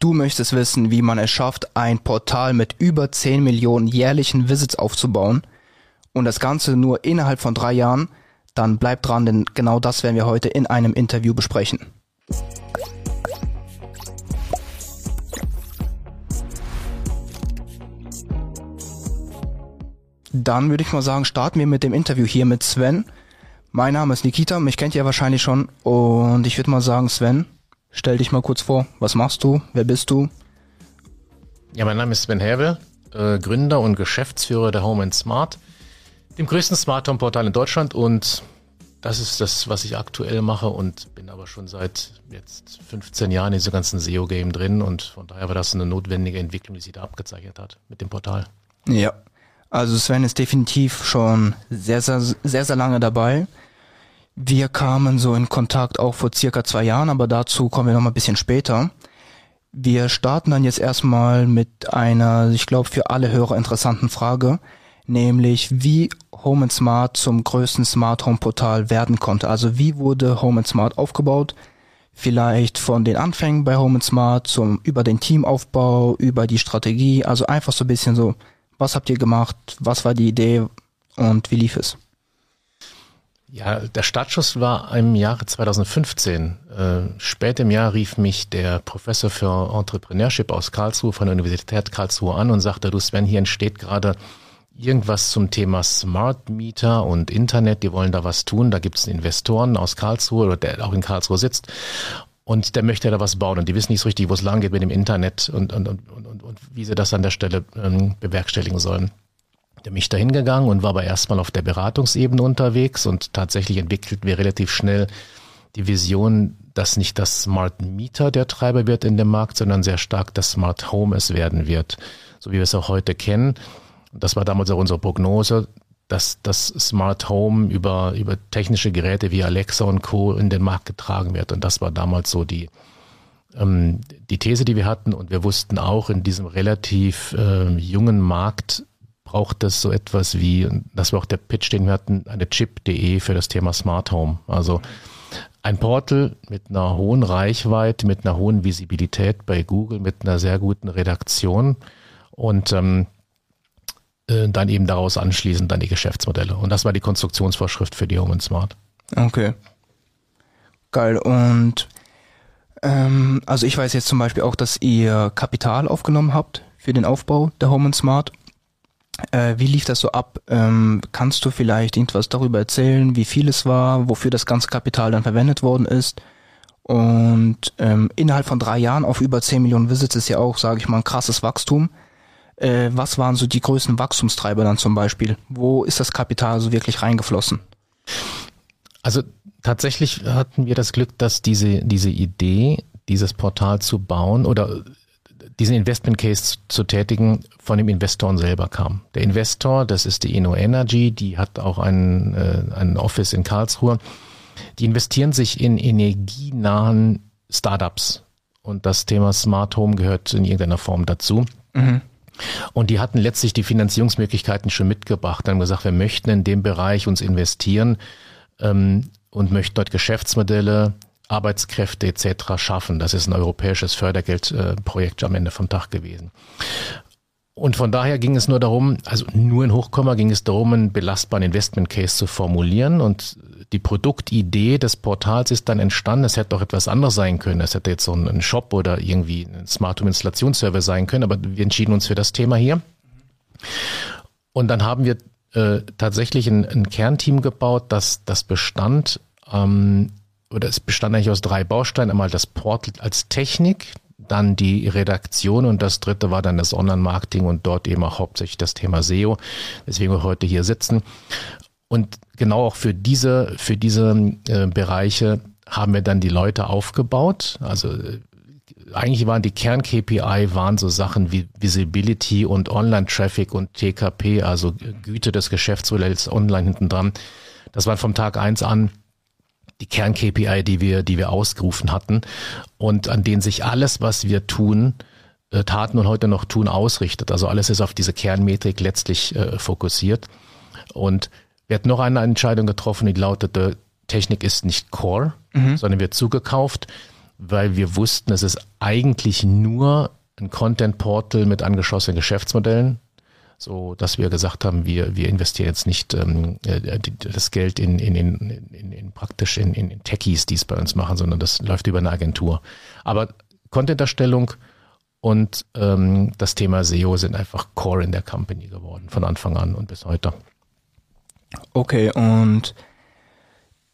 Du möchtest wissen, wie man es schafft, ein Portal mit über 10 Millionen jährlichen Visits aufzubauen und das Ganze nur innerhalb von drei Jahren, dann bleib dran, denn genau das werden wir heute in einem Interview besprechen. Dann würde ich mal sagen, starten wir mit dem Interview hier mit Sven. Mein Name ist Nikita, mich kennt ihr wahrscheinlich schon und ich würde mal sagen, Sven, Stell dich mal kurz vor. Was machst du? Wer bist du? Ja, mein Name ist Sven Herwe, äh, Gründer und Geschäftsführer der Home and Smart, dem größten Smart Home Portal in Deutschland und das ist das, was ich aktuell mache und bin aber schon seit jetzt 15 Jahren in diesem ganzen SEO-Game drin und von daher war das eine notwendige Entwicklung, die sich da abgezeichnet hat mit dem Portal. Ja, also Sven ist definitiv schon sehr, sehr, sehr, sehr lange dabei. Wir kamen so in Kontakt auch vor circa zwei Jahren, aber dazu kommen wir noch mal ein bisschen später. Wir starten dann jetzt erstmal mit einer, ich glaube, für alle Hörer interessanten Frage, nämlich wie Home Smart zum größten Smart Home Portal werden konnte. Also wie wurde Home Smart aufgebaut? Vielleicht von den Anfängen bei Home Smart zum über den Teamaufbau, über die Strategie, also einfach so ein bisschen so, was habt ihr gemacht, was war die Idee und wie lief es? Ja, der Startschuss war im Jahre 2015. Äh, spät im Jahr rief mich der Professor für Entrepreneurship aus Karlsruhe von der Universität Karlsruhe an und sagte, du Sven, hier entsteht gerade irgendwas zum Thema Smart Meter und Internet, die wollen da was tun. Da gibt es Investoren aus Karlsruhe oder der auch in Karlsruhe sitzt und der möchte da was bauen und die wissen nicht so richtig, wo es lang geht mit dem Internet und, und, und, und, und wie sie das an der Stelle ähm, bewerkstelligen sollen. Der mich dahin gegangen und war aber erstmal auf der Beratungsebene unterwegs und tatsächlich entwickelten wir relativ schnell die Vision, dass nicht das Smart Meter der Treiber wird in dem Markt, sondern sehr stark das Smart Home es werden wird, so wie wir es auch heute kennen. Das war damals auch unsere Prognose, dass das Smart Home über, über technische Geräte wie Alexa und Co. in den Markt getragen wird. Und das war damals so die, ähm, die These, die wir hatten. Und wir wussten auch in diesem relativ äh, jungen Markt, braucht es so etwas wie, das war auch der Pitch, den wir hatten, eine Chip.de für das Thema Smart Home. Also ein Portal mit einer hohen Reichweite, mit einer hohen Visibilität bei Google, mit einer sehr guten Redaktion und ähm, äh, dann eben daraus anschließend dann die Geschäftsmodelle. Und das war die Konstruktionsvorschrift für die Home and Smart. Okay. Geil. Und ähm, also ich weiß jetzt zum Beispiel auch, dass ihr Kapital aufgenommen habt für den Aufbau der Home and Smart. Äh, wie lief das so ab? Ähm, kannst du vielleicht irgendwas darüber erzählen, wie viel es war, wofür das ganze Kapital dann verwendet worden ist? Und ähm, innerhalb von drei Jahren auf über 10 Millionen Visits ist ja auch, sage ich mal, ein krasses Wachstum. Äh, was waren so die größten Wachstumstreiber dann zum Beispiel? Wo ist das Kapital so wirklich reingeflossen? Also tatsächlich hatten wir das Glück, dass diese, diese Idee, dieses Portal zu bauen oder diesen Investment Case zu tätigen, von dem Investoren selber kam. Der Investor, das ist die Inno Energy, die hat auch ein, äh, ein Office in Karlsruhe. Die investieren sich in energienahen Startups. Und das Thema Smart Home gehört in irgendeiner Form dazu. Mhm. Und die hatten letztlich die Finanzierungsmöglichkeiten schon mitgebracht, haben gesagt, wir möchten in dem Bereich uns investieren ähm, und möchten dort Geschäftsmodelle Arbeitskräfte etc. schaffen. Das ist ein europäisches Fördergeldprojekt am Ende vom Tag gewesen. Und von daher ging es nur darum, also nur in Hochkomma ging es darum, einen belastbaren Investment Case zu formulieren und die Produktidee des Portals ist dann entstanden. Es hätte auch etwas anderes sein können. Es hätte jetzt so ein Shop oder irgendwie ein Smart Home Installationsservice sein können, aber wir entschieden uns für das Thema hier. Und dann haben wir äh, tatsächlich ein, ein, Kernteam gebaut, das, das bestand ähm, oder es bestand eigentlich aus drei Bausteinen. Einmal das Portal als Technik, dann die Redaktion und das dritte war dann das Online-Marketing und dort eben auch hauptsächlich das Thema SEO, weswegen wir heute hier sitzen. Und genau auch für diese, für diese äh, Bereiche haben wir dann die Leute aufgebaut. Also eigentlich waren die Kern-KPI waren so Sachen wie Visibility und Online-Traffic und TKP, also Güte des Geschäftsmodells online hinten dran. Das war vom Tag eins an die Kern-KPI, die wir, die wir ausgerufen hatten und an denen sich alles, was wir tun, äh, taten und heute noch tun, ausrichtet. Also alles ist auf diese Kernmetrik letztlich äh, fokussiert. Und wir hatten noch eine Entscheidung getroffen, die lautete, Technik ist nicht Core, mhm. sondern wird zugekauft, weil wir wussten, es ist eigentlich nur ein Content Portal mit angeschossenen Geschäftsmodellen, so dass wir gesagt haben, wir, wir investieren jetzt nicht ähm, äh, das Geld in, in, in, in, in praktisch in, in Techies, die es bei uns machen, sondern das läuft über eine Agentur. Aber Content-Erstellung und ähm, das Thema SEO sind einfach Core in der Company geworden, von Anfang an und bis heute. Okay, und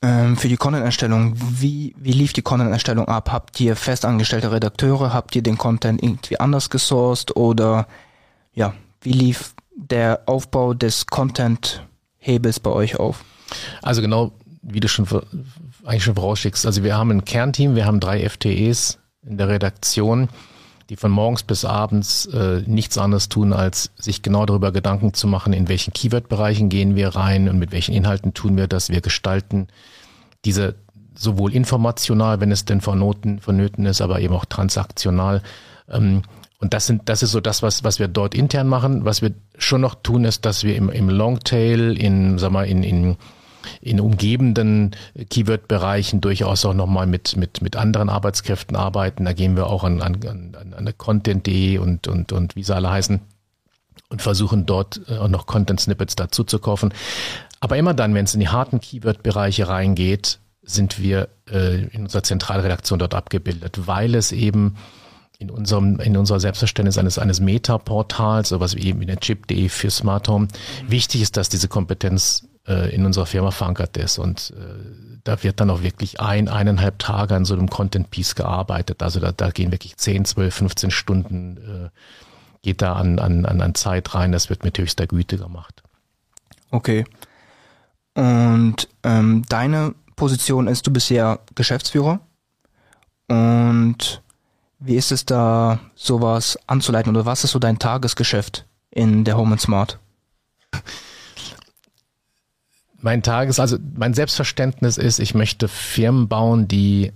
ähm, für die Content-Erstellung, wie, wie lief die Content-Erstellung ab? Habt ihr festangestellte Redakteure? Habt ihr den Content irgendwie anders gesourced? Oder ja, wie lief der Aufbau des Content-Hebels bei euch auf? Also genau, wie du schon eigentlich schon vorausschickst. Also wir haben ein Kernteam, wir haben drei FTEs in der Redaktion die von morgens bis abends äh, nichts anderes tun, als sich genau darüber Gedanken zu machen, in welchen Keyword-Bereichen gehen wir rein und mit welchen Inhalten tun wir das. Wir gestalten diese sowohl informational, wenn es denn vonnöten, vonnöten ist, aber eben auch transaktional. Ähm, und das sind, das ist so das, was, was wir dort intern machen. Was wir schon noch tun, ist, dass wir im, im Longtail, in, sag mal, in, in in umgebenden Keyword-Bereichen durchaus auch nochmal mit, mit, mit anderen Arbeitskräften arbeiten. Da gehen wir auch an, an, an, an Content.de und, und, und wie sie alle heißen und versuchen dort äh, auch noch Content-Snippets dazu zu kaufen. Aber immer dann, wenn es in die harten Keyword-Bereiche reingeht, sind wir äh, in unserer Zentralredaktion dort abgebildet, weil es eben in unserem, in unserer Selbstverständnis eines, eines Meta-Portals, sowas wie eben in der Chip.de für Smart Home, wichtig ist, dass diese Kompetenz äh, in unserer Firma verankert ist. Und äh, da wird dann auch wirklich ein, eineinhalb Tage an so einem Content Piece gearbeitet. Also da, da gehen wirklich 10, 12, 15 Stunden äh, geht da an, an, an Zeit rein. Das wird mit höchster Güte gemacht. Okay. Und ähm, deine Position ist, du bist ja Geschäftsführer. Und wie ist es da, sowas anzuleiten oder was ist so dein Tagesgeschäft in der Home and Smart? mein Tages, also mein Selbstverständnis ist, ich möchte Firmen bauen, die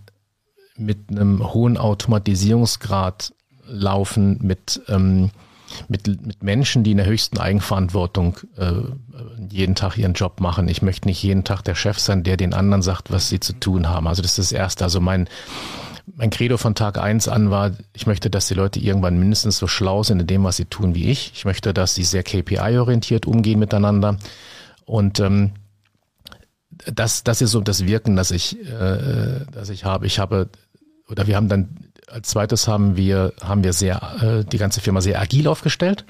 mit einem hohen Automatisierungsgrad laufen, mit, ähm, mit, mit Menschen, die in der höchsten Eigenverantwortung äh, jeden Tag ihren Job machen. Ich möchte nicht jeden Tag der Chef sein, der den anderen sagt, was sie zu tun haben. Also das ist das Erste. Also mein, mein Credo von Tag eins an war, ich möchte, dass die Leute irgendwann mindestens so schlau sind in dem, was sie tun wie ich. Ich möchte, dass sie sehr KPI-orientiert umgehen miteinander. Und ähm, das, das ist so das Wirken, das ich, äh, das ich habe. Ich habe, oder wir haben dann als zweites haben wir, haben wir sehr, äh, die ganze Firma sehr agil aufgestellt.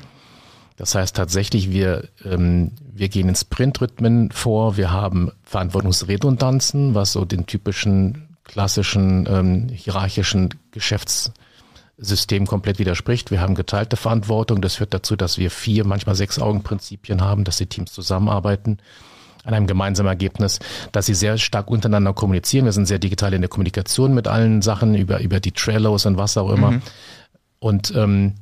Das heißt tatsächlich, wir, ähm, wir gehen in Sprintrhythmen vor, wir haben Verantwortungsredundanzen, was so den typischen klassischen ähm, hierarchischen Geschäftssystem komplett widerspricht. Wir haben geteilte Verantwortung. Das führt dazu, dass wir vier, manchmal sechs Augenprinzipien haben, dass die Teams zusammenarbeiten an einem gemeinsamen Ergebnis, dass sie sehr stark untereinander kommunizieren. Wir sind sehr digital in der Kommunikation mit allen Sachen über, über die Trellos und was auch immer. Mhm. Und, ähm,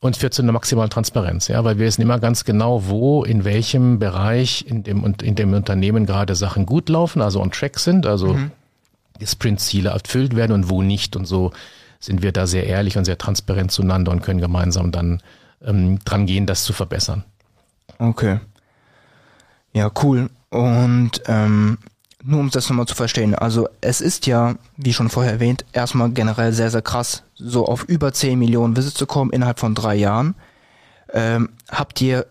und führt zu einer maximalen Transparenz, ja, weil wir wissen immer ganz genau, wo, in welchem Bereich in dem, in dem Unternehmen gerade Sachen gut laufen, also on track sind, also mhm. Sprint-Ziele erfüllt werden und wo nicht. Und so sind wir da sehr ehrlich und sehr transparent zueinander und können gemeinsam dann ähm, dran gehen, das zu verbessern. Okay. Ja, cool. Und ähm, nur um das nochmal zu verstehen, also es ist ja, wie schon vorher erwähnt, erstmal generell sehr, sehr krass, so auf über 10 Millionen Visits zu kommen innerhalb von drei Jahren. Ähm, habt ihr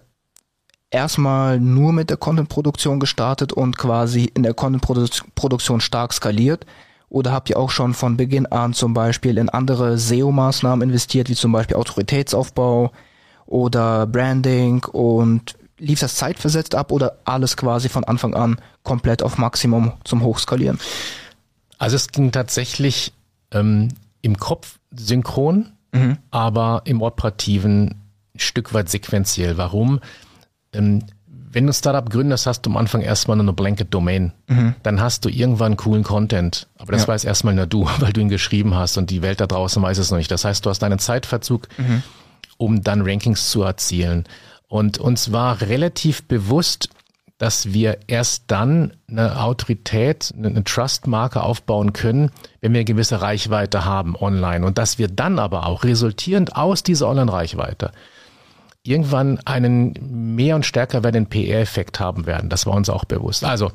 erstmal nur mit der Content-Produktion gestartet und quasi in der Content-Produktion stark skaliert? Oder habt ihr auch schon von Beginn an zum Beispiel in andere SEO-Maßnahmen investiert, wie zum Beispiel Autoritätsaufbau oder Branding und lief das zeitversetzt ab oder alles quasi von Anfang an komplett auf Maximum zum Hochskalieren? Also es ging tatsächlich ähm, im Kopf synchron, mhm. aber im operativen ein Stück weit sequenziell. Warum? Ähm, wenn du ein Startup gründest, hast du am Anfang erstmal nur eine blanket Domain. Mhm. Dann hast du irgendwann coolen Content. Aber das ja. weiß erstmal nur du, weil du ihn geschrieben hast und die Welt da draußen weiß es noch nicht. Das heißt, du hast einen Zeitverzug, mhm. um dann Rankings zu erzielen. Und uns war relativ bewusst, dass wir erst dann eine Autorität, eine Trust-Marke aufbauen können, wenn wir eine gewisse Reichweite haben online. Und dass wir dann aber auch resultierend aus dieser Online-Reichweite irgendwann einen mehr und stärker werdenden PR-Effekt haben werden. Das war uns auch bewusst. Also,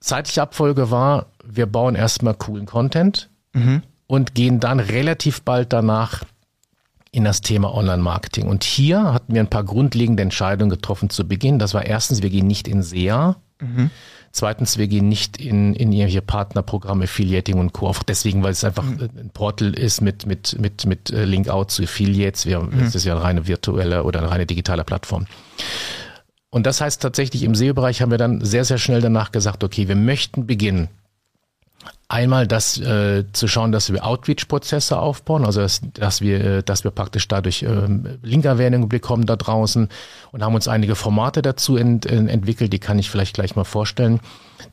zeitliche Abfolge war, wir bauen erstmal coolen Content, mhm. und gehen dann relativ bald danach in das Thema Online-Marketing. Und hier hatten wir ein paar grundlegende Entscheidungen getroffen zu Beginn. Das war erstens, wir gehen nicht in SEA. Mhm. Zweitens, wir gehen nicht in, in irgendwelche Partnerprogramme, Affiliating und Co. Auch deswegen, weil es einfach mhm. ein Portal ist mit, mit, mit, mit äh, Link-Out zu Affiliates. Wir, mhm. Es ist ja eine reine virtuelle oder eine reine digitale Plattform. Und das heißt tatsächlich, im SEO-Bereich haben wir dann sehr, sehr schnell danach gesagt, okay, wir möchten beginnen, Einmal das äh, zu schauen, dass wir Outreach-Prozesse aufbauen, also dass, dass wir, äh, dass wir praktisch dadurch ähm, Linkerwähnungen bekommen da draußen und haben uns einige Formate dazu ent, ent, entwickelt, die kann ich vielleicht gleich mal vorstellen,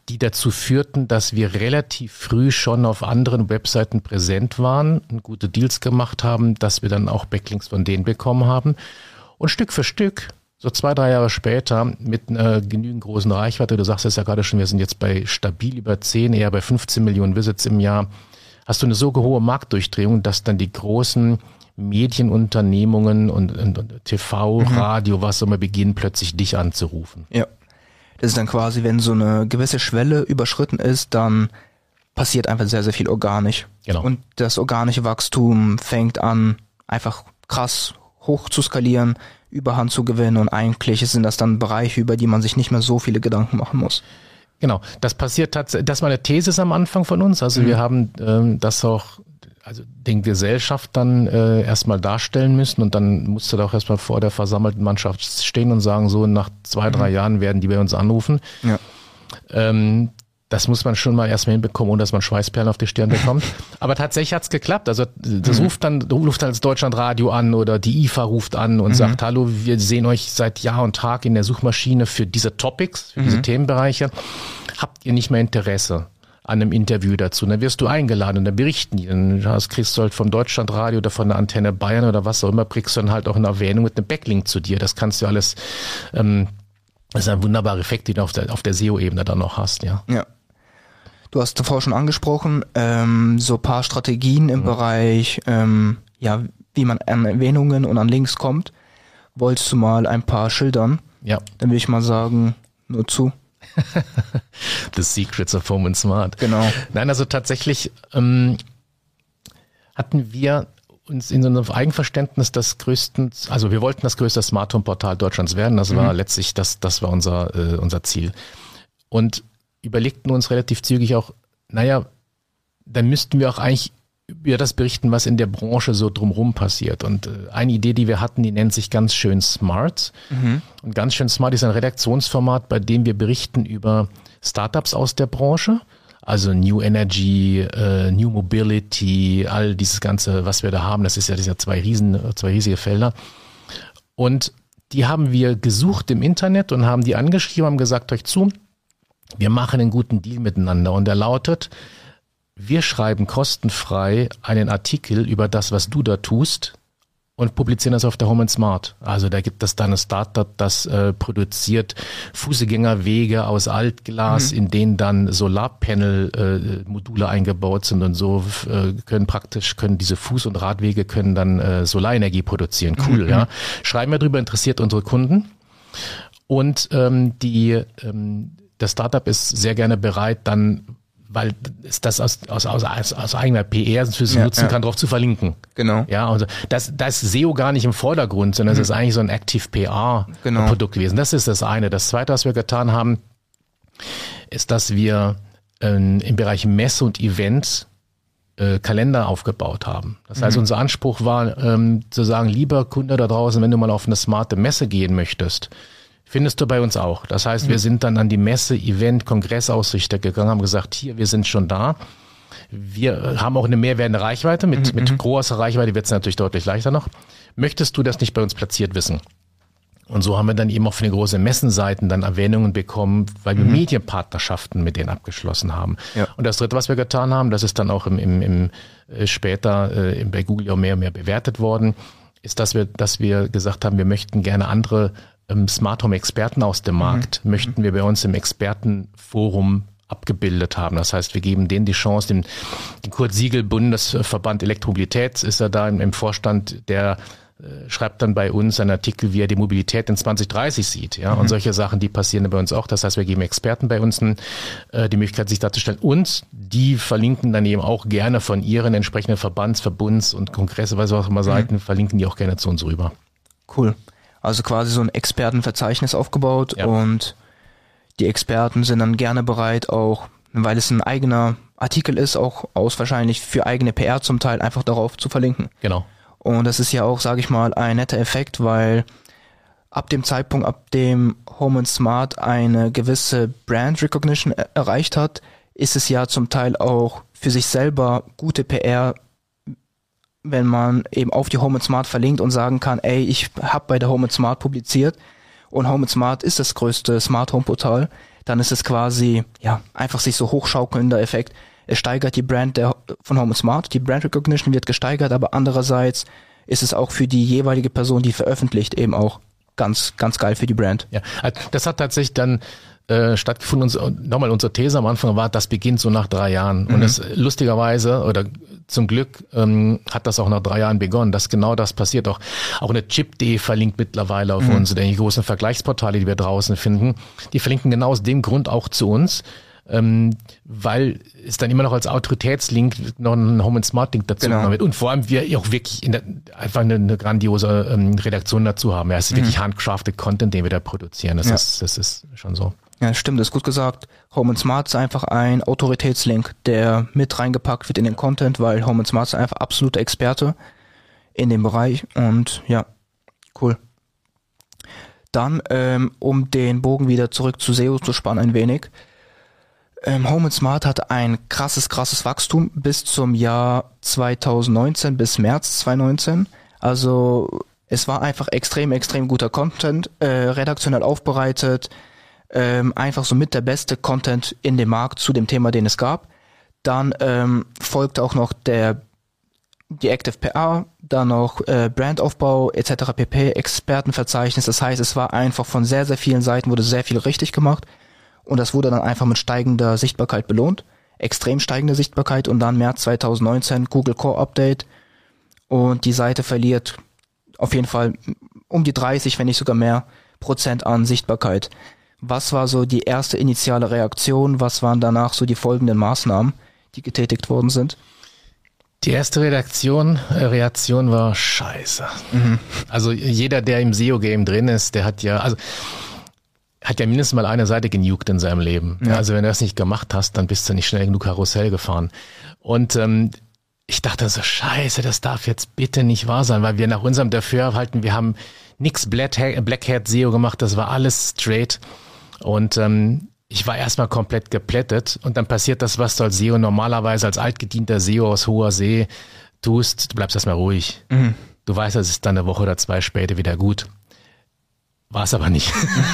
die dazu führten, dass wir relativ früh schon auf anderen Webseiten präsent waren, gute Deals gemacht haben, dass wir dann auch Backlinks von denen bekommen haben. Und Stück für Stück so zwei, drei Jahre später mit einer genügend großen Reichweite, du sagst es ja gerade schon, wir sind jetzt bei stabil über 10, eher bei 15 Millionen Visits im Jahr, hast du eine so hohe Marktdurchdrehung, dass dann die großen Medienunternehmungen und, und, und TV, mhm. Radio, was auch immer beginnen, plötzlich dich anzurufen. Ja. Das ist dann quasi, wenn so eine gewisse Schwelle überschritten ist, dann passiert einfach sehr, sehr viel organisch. Genau. Und das organische Wachstum fängt an, einfach krass hoch zu skalieren Überhand zu gewinnen und eigentlich sind das dann Bereiche, über die man sich nicht mehr so viele Gedanken machen muss. Genau, das passiert tatsächlich, das war eine These am Anfang von uns. Also mhm. wir haben ähm, das auch, also den Gesellschaft dann äh, erstmal darstellen müssen und dann musste da auch erstmal vor der versammelten Mannschaft stehen und sagen, so nach zwei, drei mhm. Jahren werden die bei uns anrufen. Ja. Ähm, das muss man schon mal erstmal hinbekommen, ohne dass man Schweißperlen auf die Stirn bekommt. Aber tatsächlich hat's geklappt. Also das mhm. ruft dann, ruft dann das Deutschlandradio an oder die IFA ruft an und mhm. sagt, hallo, wir sehen euch seit Jahr und Tag in der Suchmaschine für diese Topics, für mhm. diese Themenbereiche. Habt ihr nicht mehr Interesse? an einem Interview dazu. dann wirst du eingeladen und dann berichten die. Dann kriegst du halt vom Deutschlandradio oder von der Antenne Bayern oder was auch immer, kriegst du dann halt auch eine Erwähnung mit einem Backlink zu dir. Das kannst du alles, ähm, das ist ein wunderbarer Effekt, den du auf der, auf der SEO-Ebene dann noch hast, ja. Ja. Du hast davor schon angesprochen, ähm, so paar Strategien im mhm. Bereich, ähm, ja, wie man an Erwähnungen und an Links kommt. Wolltest du mal ein paar schildern? Ja. Dann würde ich mal sagen, nur zu. The Secrets of Home and Smart. Genau. Nein, also tatsächlich ähm, hatten wir uns in so einem Eigenverständnis das größten, also wir wollten das größte Smart Home Portal Deutschlands werden. Das mhm. war letztlich das, das war unser äh, unser Ziel. Und überlegten uns relativ zügig auch, naja, dann müssten wir auch eigentlich über das berichten, was in der Branche so drumherum passiert. Und äh, eine Idee, die wir hatten, die nennt sich ganz schön Smart. Mhm. Und ganz schön Smart ist ein Redaktionsformat, bei dem wir berichten über Startups aus der Branche. Also New Energy, äh, New Mobility, all dieses ganze, was wir da haben, das ist ja, das sind ja zwei riesen, zwei riesige Felder. Und die haben wir gesucht im Internet und haben die angeschrieben, haben gesagt, euch zu, wir machen einen guten Deal miteinander und der lautet, wir schreiben kostenfrei einen Artikel über das, was du da tust und publizieren das auf der Home and Smart. Also da gibt es dann ein Startup, das äh, produziert Fußgängerwege aus Altglas, mhm. in denen dann Solarpanel-Module äh, eingebaut sind und so äh, können praktisch können diese Fuß- und Radwege können dann äh, Solarenergie produzieren. Cool, mhm. ja. Schreiben wir drüber, interessiert unsere Kunden. Und ähm, die ähm, das Startup ist sehr gerne bereit, dann weil es das aus, aus, aus, aus eigener PR für sie ja, nutzen ja. kann, darauf zu verlinken. Genau. Ja, also das, das ist SEO gar nicht im Vordergrund, sondern mhm. es ist eigentlich so ein Active PR-Produkt genau. gewesen. Das ist das eine. Das zweite, was wir getan haben, ist, dass wir ähm, im Bereich Messe und Events äh, Kalender aufgebaut haben. Das heißt, mhm. unser Anspruch war, ähm, zu sagen, lieber Kunde da draußen, wenn du mal auf eine smarte Messe gehen möchtest, Findest du bei uns auch. Das heißt, wir sind dann an die Messe, Event, Kongressausrichter gegangen, haben gesagt, hier, wir sind schon da. Wir haben auch eine mehr werdende Reichweite. Mit, mhm. mit mhm. großer Reichweite wird es natürlich deutlich leichter noch. Möchtest du das nicht bei uns platziert wissen? Und so haben wir dann eben auch für eine große Messenseiten dann Erwähnungen bekommen, weil wir mhm. Medienpartnerschaften mit denen abgeschlossen haben. Ja. Und das dritte, was wir getan haben, das ist dann auch im, im, im äh, später äh, bei Google auch mehr und mehr bewertet worden, ist, dass wir, dass wir gesagt haben, wir möchten gerne andere Smart Home Experten aus dem Markt mhm. möchten wir bei uns im Expertenforum abgebildet haben. Das heißt, wir geben denen die Chance, den, den Kurt Siegel Bundesverband Elektromobilität ist er da im, im Vorstand, der äh, schreibt dann bei uns einen Artikel, wie er die Mobilität in 2030 sieht. Ja, mhm. und solche Sachen, die passieren bei uns auch. Das heißt, wir geben Experten bei uns äh, die Möglichkeit, sich darzustellen. Und die verlinken dann eben auch gerne von ihren entsprechenden Verbands, Verbunds und Kongresse, was auch immer mhm. Seiten, verlinken die auch gerne zu uns rüber. Cool. Also quasi so ein Expertenverzeichnis aufgebaut ja. und die Experten sind dann gerne bereit, auch, weil es ein eigener Artikel ist, auch aus wahrscheinlich für eigene PR zum Teil einfach darauf zu verlinken. Genau. Und das ist ja auch, sage ich mal, ein netter Effekt, weil ab dem Zeitpunkt, ab dem Home and Smart eine gewisse Brand Recognition er erreicht hat, ist es ja zum Teil auch für sich selber gute PR, wenn man eben auf die Home and Smart verlinkt und sagen kann, ey, ich habe bei der Home and Smart publiziert und Home and Smart ist das größte Smart Home Portal, dann ist es quasi ja einfach sich so hochschaukelnder Effekt. Es steigert die Brand der, von Home Smart, die Brand Recognition wird gesteigert, aber andererseits ist es auch für die jeweilige Person, die veröffentlicht, eben auch ganz, ganz geil für die Brand. Ja, also das hat tatsächlich dann äh, stattgefunden. Und nochmal unsere These am Anfang war, das beginnt so nach drei Jahren. Mhm. Und das lustigerweise oder zum Glück ähm, hat das auch nach drei Jahren begonnen, dass genau das passiert. Auch, auch eine Chip.de verlinkt mittlerweile auf mhm. uns, die großen Vergleichsportale, die wir draußen finden, die verlinken genau aus dem Grund auch zu uns ähm, weil es dann immer noch als Autoritätslink noch ein Home and Smart Link dazu genau. wird und vor allem wir auch wirklich in der, einfach eine, eine grandiose ähm, Redaktion dazu haben. Ja, es ist mhm. wirklich handcrafted Content, den wir da produzieren. Das ja. ist das ist schon so. Ja, stimmt, das ist gut gesagt. Home and Smart ist einfach ein Autoritätslink, der mit reingepackt wird in den Content, weil Home and Smart ist einfach absolute Experte in dem Bereich und ja, cool. Dann, ähm, um den Bogen wieder zurück zu SEO zu spannen ein wenig, ähm, Home and Smart hat ein krasses, krasses Wachstum bis zum Jahr 2019, bis März 2019. Also es war einfach extrem, extrem guter Content, äh, redaktionell aufbereitet, ähm, einfach so mit der beste Content in dem Markt zu dem Thema, den es gab. Dann ähm, folgte auch noch der die Active PR, dann noch äh, Brandaufbau etc. pp, Expertenverzeichnis. Das heißt, es war einfach von sehr, sehr vielen Seiten wurde sehr viel richtig gemacht. Und das wurde dann einfach mit steigender Sichtbarkeit belohnt. Extrem steigende Sichtbarkeit und dann März 2019 Google Core Update. Und die Seite verliert auf jeden Fall um die 30, wenn nicht sogar mehr Prozent an Sichtbarkeit. Was war so die erste initiale Reaktion? Was waren danach so die folgenden Maßnahmen, die getätigt worden sind? Die erste Redaktion, äh, Reaktion war scheiße. Mhm. Also jeder, der im SEO-Game drin ist, der hat ja, also hat ja mindestens mal eine Seite genugt in seinem Leben. Ja. Also wenn du das nicht gemacht hast, dann bist du nicht schnell genug Karussell gefahren. Und ähm, ich dachte so, scheiße, das darf jetzt bitte nicht wahr sein, weil wir nach unserem Dafürhalten, wir haben nix Blackhead SEO gemacht, das war alles straight. Und ähm, ich war erstmal komplett geplättet und dann passiert das, was du als SEO normalerweise als altgedienter SEO aus hoher See tust, du bleibst erstmal ruhig. Mhm. Du weißt, es ist dann eine Woche oder zwei später wieder gut. War es aber nicht.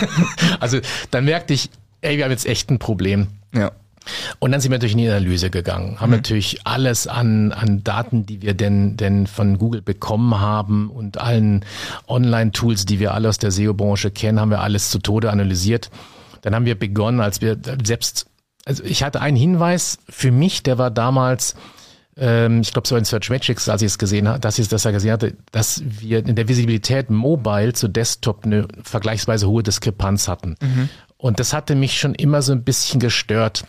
also dann merkte ich, ey, wir haben jetzt echt ein Problem. Ja. Und dann sind wir natürlich in die Analyse gegangen, haben mhm. natürlich alles an, an Daten, die wir denn, denn von Google bekommen haben und allen Online-Tools, die wir alle aus der SEO-Branche kennen, haben wir alles zu Tode analysiert. Dann haben wir begonnen, als wir selbst, also ich hatte einen Hinweis für mich, der war damals, ähm, ich glaube so in Search Metrics, als ich es gesehen habe, dass ich das ja gesehen hatte, dass wir in der Visibilität Mobile zu Desktop eine vergleichsweise hohe Diskrepanz hatten. Mhm. Und das hatte mich schon immer so ein bisschen gestört.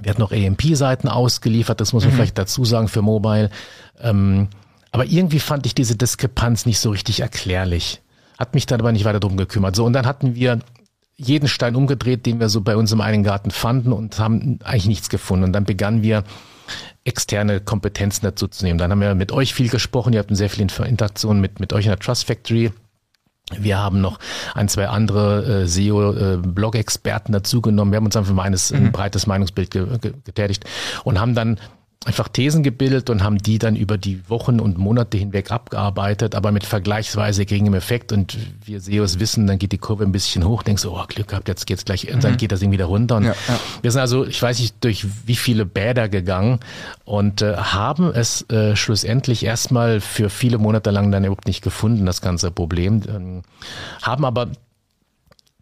Wir hatten noch AMP-Seiten ausgeliefert, das muss man mhm. vielleicht dazu sagen für Mobile. Ähm, aber irgendwie fand ich diese Diskrepanz nicht so richtig erklärlich. Hat mich dann aber nicht weiter drum gekümmert. So, und dann hatten wir jeden Stein umgedreht, den wir so bei uns im einen Garten fanden und haben eigentlich nichts gefunden. Und dann begannen wir externe Kompetenzen dazu zu nehmen. Dann haben wir mit euch viel gesprochen. Ihr habt sehr viel Interaktion mit, mit euch in der Trust Factory. Wir haben noch ein, zwei andere äh, SEO-Blog-Experten äh, dazugenommen. Wir haben uns einfach mal eines, mhm. ein breites Meinungsbild ge ge getätigt und haben dann einfach Thesen gebildet und haben die dann über die Wochen und Monate hinweg abgearbeitet, aber mit vergleichsweise geringem Effekt. Und wir SEOs wissen, dann geht die Kurve ein bisschen hoch, denkst du, oh, Glück gehabt, jetzt geht's gleich, und dann mhm. geht das Ding wieder runter. Und ja, ja. wir sind also, ich weiß nicht, durch wie viele Bäder gegangen und äh, haben es äh, schlussendlich erstmal für viele Monate lang dann überhaupt nicht gefunden, das ganze Problem. Ähm, haben aber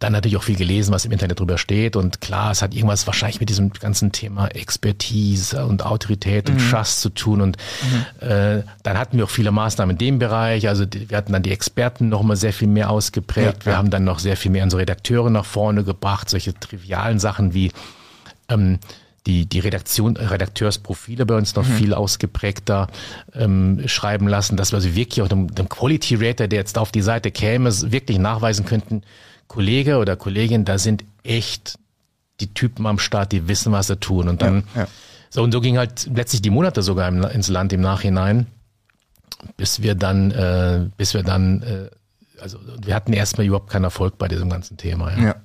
dann natürlich auch viel gelesen, was im Internet drüber steht. Und klar, es hat irgendwas wahrscheinlich mit diesem ganzen Thema Expertise und Autorität und mhm. Trust zu tun. Und mhm. äh, dann hatten wir auch viele Maßnahmen in dem Bereich. Also die, wir hatten dann die Experten noch mal sehr viel mehr ausgeprägt. Ja, wir ja. haben dann noch sehr viel mehr unsere Redakteure nach vorne gebracht. Solche trivialen Sachen wie ähm, die, die Redaktion, Redakteursprofile bei uns noch mhm. viel ausgeprägter ähm, schreiben lassen, dass wir also wirklich auch dem, dem Quality Rater, der jetzt auf die Seite käme, wirklich nachweisen könnten, Kollege oder Kollegin, da sind echt die Typen am Start, die wissen, was sie tun. Und dann, ja, ja. so und so ging halt letztlich die Monate sogar im, ins Land im Nachhinein, bis wir dann, äh, bis wir dann, äh, also wir hatten erstmal überhaupt keinen Erfolg bei diesem ganzen Thema. Ja. ja.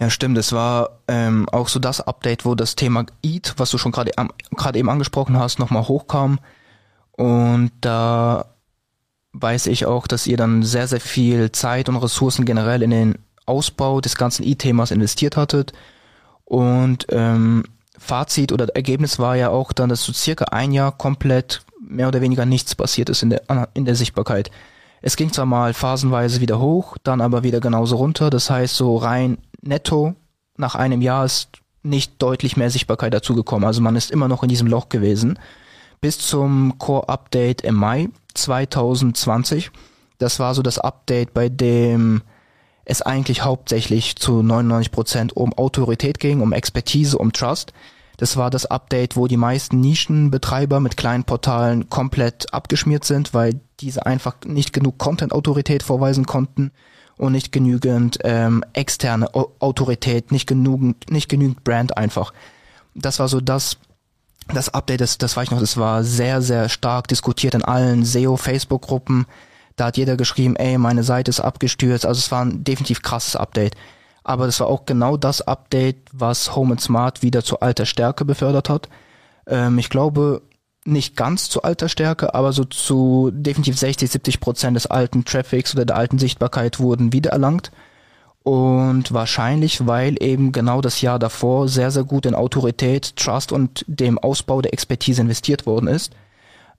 Ja, stimmt. Es war ähm, auch so das Update, wo das Thema Eat, was du schon gerade gerade eben angesprochen hast, nochmal hochkam. Und da weiß ich auch, dass ihr dann sehr, sehr viel Zeit und Ressourcen generell in den Ausbau des ganzen E-Themas investiert hattet. Und ähm, Fazit oder Ergebnis war ja auch dann, dass so circa ein Jahr komplett mehr oder weniger nichts passiert ist in der, in der Sichtbarkeit. Es ging zwar mal phasenweise wieder hoch, dann aber wieder genauso runter. Das heißt, so rein netto nach einem Jahr ist nicht deutlich mehr Sichtbarkeit dazugekommen. Also man ist immer noch in diesem Loch gewesen. Bis zum Core-Update im Mai 2020. Das war so das Update, bei dem es eigentlich hauptsächlich zu 99 Prozent um Autorität ging, um Expertise, um Trust. Das war das Update, wo die meisten Nischenbetreiber mit kleinen Portalen komplett abgeschmiert sind, weil diese einfach nicht genug Content-Autorität vorweisen konnten und nicht genügend ähm, externe Autorität, nicht genügend, nicht genügend Brand einfach. Das war so das das Update, das, das weiß ich noch, das war sehr, sehr stark diskutiert in allen SEO-Facebook-Gruppen. Da hat jeder geschrieben, ey, meine Seite ist abgestürzt. Also es war ein definitiv krasses Update. Aber das war auch genau das Update, was Home and Smart wieder zu alter Stärke befördert hat. Ähm, ich glaube, nicht ganz zu alter Stärke, aber so zu definitiv 60, 70 Prozent des alten Traffics oder der alten Sichtbarkeit wurden wiedererlangt. Und wahrscheinlich, weil eben genau das Jahr davor sehr, sehr gut in Autorität, Trust und dem Ausbau der Expertise investiert worden ist.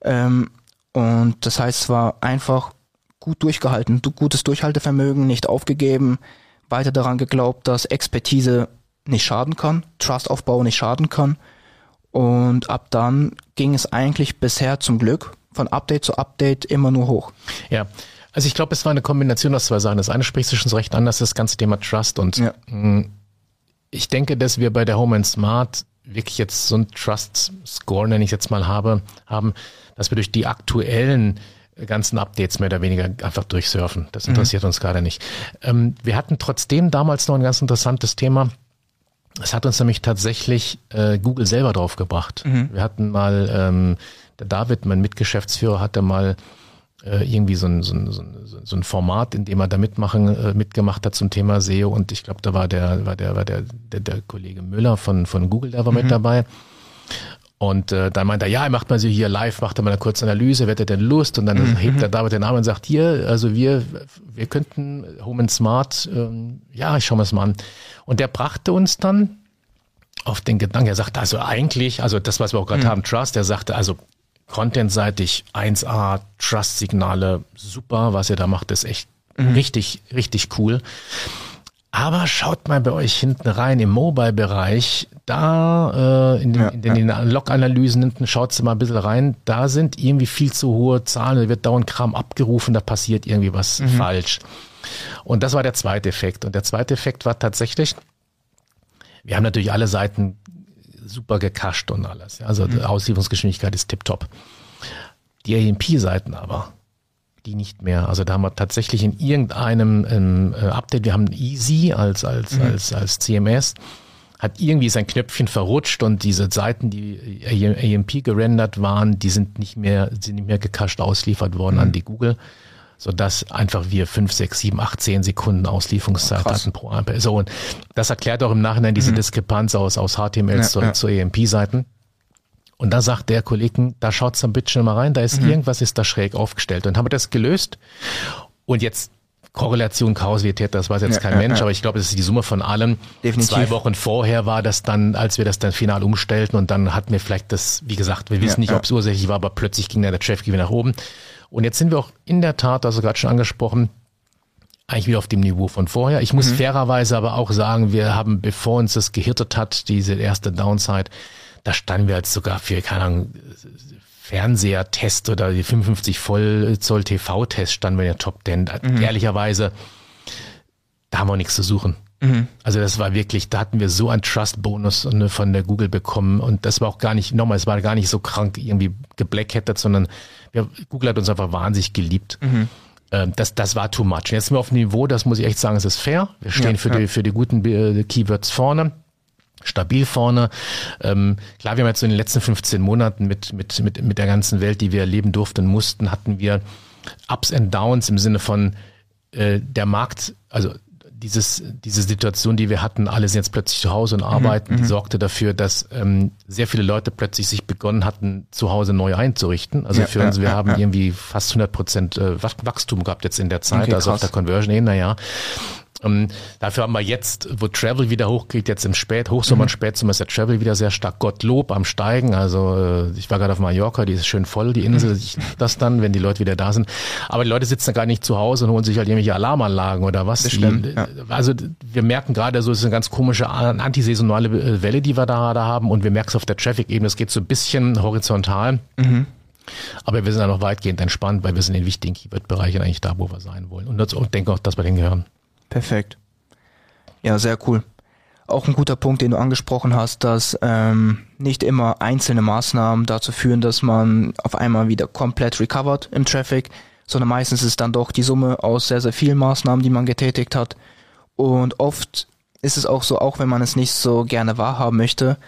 Ähm, und das heißt, es war einfach gut durchgehalten, gutes Durchhaltevermögen, nicht aufgegeben, weiter daran geglaubt, dass Expertise nicht schaden kann, Trustaufbau nicht schaden kann. Und ab dann ging es eigentlich bisher zum Glück von Update zu Update immer nur hoch. Ja, also ich glaube, es war eine Kombination aus zwei Sachen. Das eine spricht sich schon so recht an, das ist das ganze Thema Trust. Und ja. Mm, ich denke, dass wir bei der Home and Smart wirklich jetzt so einen Trust-Score, nenne ich jetzt mal, habe, haben, dass wir durch die aktuellen ganzen Updates mehr oder weniger einfach durchsurfen. Das mhm. interessiert mhm. uns gerade nicht. Ähm, wir hatten trotzdem damals noch ein ganz interessantes Thema. Es hat uns nämlich tatsächlich äh, Google selber draufgebracht. Mhm. Wir hatten mal, ähm, der David, mein Mitgeschäftsführer, hatte mal äh, irgendwie so ein, so, ein, so ein Format, in dem er da mitmachen, äh, mitgemacht hat zum Thema SEO und ich glaube, da war der, war der, war der, der, der Kollege Müller von, von Google, der war mhm. mit dabei. Und äh, dann meint er, ja, er macht mal so hier live, macht er mal eine kurze Analyse, wer hat denn Lust? Und dann mhm. hebt der David den Arm und sagt, hier, also wir, wir könnten Home and Smart, ähm, ja, ich schau mir das mal an. Und der brachte uns dann auf den Gedanken, er sagte also eigentlich, also das, was wir auch gerade mhm. haben, Trust, er sagte also Content-seitig 1A, Trust-Signale, super, was ihr da macht, ist echt mhm. richtig, richtig cool. Aber schaut mal bei euch hinten rein im Mobile-Bereich, da äh, in den, ja, in den, ja. Log-Analysen hinten, schaut mal ein bisschen rein, da sind irgendwie viel zu hohe Zahlen, da wird dauernd Kram abgerufen, da passiert irgendwie was mhm. falsch. Und das war der zweite Effekt. Und der zweite Effekt war tatsächlich, wir haben natürlich alle Seiten super gecached und alles. Also mhm. Auslieferungsgeschwindigkeit ist tipptopp. Die AMP-Seiten aber, die nicht mehr. Also da haben wir tatsächlich in irgendeinem ähm, äh, Update, wir haben Easy als, als, mhm. als, als CMS, hat irgendwie sein Knöpfchen verrutscht und diese Seiten, die AMP gerendert waren, die sind nicht mehr, sind nicht mehr gecached ausliefert worden mhm. an die Google so dass einfach wir fünf, sechs, sieben, acht, zehn Sekunden Auslieferungszeit Krass. hatten pro Person. Das erklärt auch im Nachhinein diese mhm. Diskrepanz aus, aus HTML ja, zu, ja. zu EMP-Seiten. Und da sagt der Kollegen, da schaut's ein bisschen mal rein, da ist mhm. irgendwas ist da schräg aufgestellt. Und haben wir das gelöst. Und jetzt Korrelation, Kausalität, das weiß jetzt ja, kein ja, Mensch, ja. aber ich glaube, das ist die Summe von allem. Definitiv. Zwei Wochen vorher war das dann, als wir das dann final umstellten und dann hatten wir vielleicht das, wie gesagt, wir wissen nicht, ob es ursächlich war, aber plötzlich ging dann der wieder nach oben. Und jetzt sind wir auch in der Tat, also gerade schon angesprochen, eigentlich wieder auf dem Niveau von vorher. Ich muss mhm. fairerweise aber auch sagen, wir haben, bevor uns das gehirtet hat, diese erste Downside, da standen wir als sogar für, keine Ahnung, Fernseher-Test oder die 55 Vollzoll TV-Test standen wir in der Top 10. Mhm. Ehrlicherweise, da haben wir nichts zu suchen. Mhm. Also das war wirklich, da hatten wir so einen Trust-Bonus ne, von der Google bekommen und das war auch gar nicht, nochmal, es war gar nicht so krank irgendwie geblackhattet, sondern wir, Google hat uns einfach wahnsinnig geliebt. Mhm. Ähm, das, das war too much. Und jetzt sind wir auf dem Niveau, das muss ich echt sagen, es ist fair. Wir stehen ja, für, ja. Die, für die guten äh, Keywords vorne stabil vorne. Ähm, klar, wir haben jetzt so in den letzten 15 Monaten mit, mit, mit, mit der ganzen Welt, die wir erleben durften, mussten, hatten wir Ups and Downs im Sinne von äh, der Markt, also dieses, diese Situation, die wir hatten, alle sind jetzt plötzlich zu Hause und mhm, arbeiten, mhm, die sorgte dafür, dass ähm, sehr viele Leute plötzlich sich begonnen hatten, zu Hause neu einzurichten. Also ja, für uns, wir ja, haben ja. irgendwie fast 100 Prozent äh, Wachstum gehabt jetzt in der Zeit, okay, also auf der Conversion hin, naja. Um, ähm, dafür haben wir jetzt, wo Travel wieder hochgeht, jetzt im Spät, Hochsommer und mhm. Spätsommer ist der Travel wieder sehr stark Gottlob am Steigen. Also äh, ich war gerade auf Mallorca, die ist schön voll, die Insel. Mhm. Ich das dann, wenn die Leute wieder da sind. Aber die Leute sitzen da gar nicht zu Hause und holen sich halt irgendwelche Alarmanlagen oder was. Stimmt, ja. Also wir merken gerade, so ist eine ganz komische antisaisonale äh, Welle, die wir da, da haben. Und wir merken es auf der Traffic-Ebene, es geht so ein bisschen horizontal. Mhm. Aber wir sind da noch weitgehend entspannt, weil wir sind in den wichtigen Keyword-Bereichen eigentlich da, wo wir sein wollen. Und, das, und denke auch, dass wir den gehören. Perfekt. Ja, sehr cool. Auch ein guter Punkt, den du angesprochen hast, dass ähm, nicht immer einzelne Maßnahmen dazu führen, dass man auf einmal wieder komplett recovert im Traffic, sondern meistens ist dann doch die Summe aus sehr, sehr vielen Maßnahmen, die man getätigt hat. Und oft ist es auch so, auch wenn man es nicht so gerne wahrhaben möchte,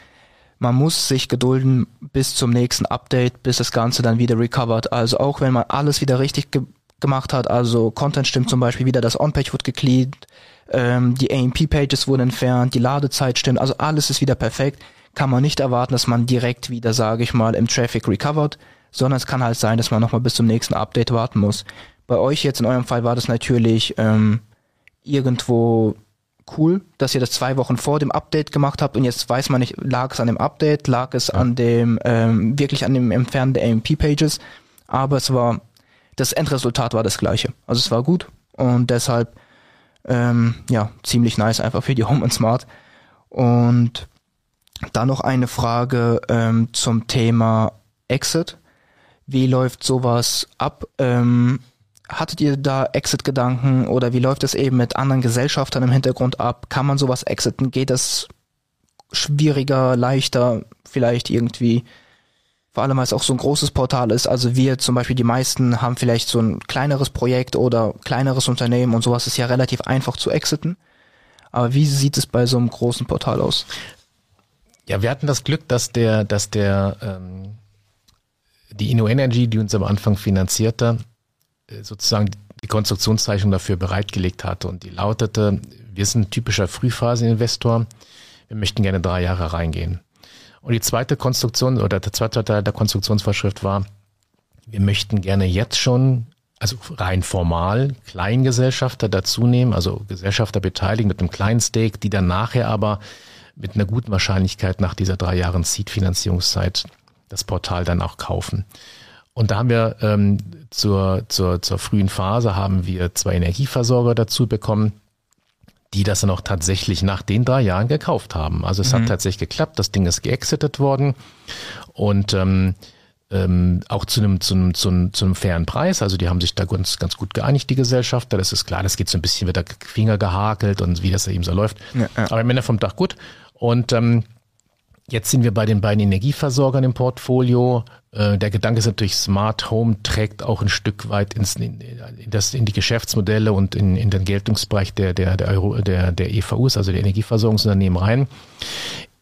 man muss sich gedulden bis zum nächsten Update, bis das Ganze dann wieder recovert. Also auch wenn man alles wieder richtig gemacht hat. Also Content stimmt zum Beispiel wieder, das On-Page wird gecleant, ähm, die AMP-Pages wurden entfernt, die Ladezeit stimmt, also alles ist wieder perfekt. Kann man nicht erwarten, dass man direkt wieder, sage ich mal, im Traffic recovert, sondern es kann halt sein, dass man nochmal bis zum nächsten Update warten muss. Bei euch jetzt in eurem Fall war das natürlich ähm, irgendwo cool, dass ihr das zwei Wochen vor dem Update gemacht habt und jetzt weiß man nicht, lag es an dem Update, lag es an dem, ähm, wirklich an dem Entfernen der AMP-Pages, aber es war das Endresultat war das gleiche. Also es war gut und deshalb ähm, ja ziemlich nice einfach für die Home und Smart. Und dann noch eine Frage ähm, zum Thema Exit. Wie läuft sowas ab? Ähm, hattet ihr da Exit-Gedanken oder wie läuft es eben mit anderen Gesellschaftern im Hintergrund ab? Kann man sowas exiten? Geht das schwieriger, leichter, vielleicht irgendwie? Vor allem weil es auch so ein großes Portal ist. Also wir zum Beispiel, die meisten haben vielleicht so ein kleineres Projekt oder kleineres Unternehmen und sowas ist ja relativ einfach zu exiten. Aber wie sieht es bei so einem großen Portal aus? Ja, wir hatten das Glück, dass der, dass der ähm, die Inno Energy, die uns am Anfang finanzierte, äh, sozusagen die Konstruktionszeichnung dafür bereitgelegt hatte und die lautete, wir sind ein typischer Frühphaseninvestor, wir möchten gerne drei Jahre reingehen. Und die zweite Konstruktion oder der zweite Teil der Konstruktionsvorschrift war, wir möchten gerne jetzt schon, also rein formal, Kleingesellschafter dazu nehmen, also Gesellschafter beteiligen mit einem kleinen Stake, die dann nachher aber mit einer guten Wahrscheinlichkeit nach dieser drei Jahren Seed-Finanzierungszeit das Portal dann auch kaufen. Und da haben wir ähm, zur, zur, zur frühen Phase haben wir zwei Energieversorger dazu bekommen, die das dann auch tatsächlich nach den drei Jahren gekauft haben. Also es mhm. hat tatsächlich geklappt, das Ding ist geexitet worden und ähm, ähm, auch zu einem, zu, einem, zu, einem, zu einem fairen Preis. Also die haben sich da ganz, ganz gut geeinigt, die Gesellschafter. Das ist klar, das geht so ein bisschen wieder Finger gehakelt und wie das eben so läuft. Ja, ja. Aber Ende vom Dach gut. Und ähm, Jetzt sind wir bei den beiden Energieversorgern im Portfolio. Äh, der Gedanke ist natürlich, Smart Home trägt auch ein Stück weit ins, in, das, in die Geschäftsmodelle und in, in den Geltungsbereich der, der, der, Euro, der, der EVUs, also der Energieversorgungsunternehmen rein.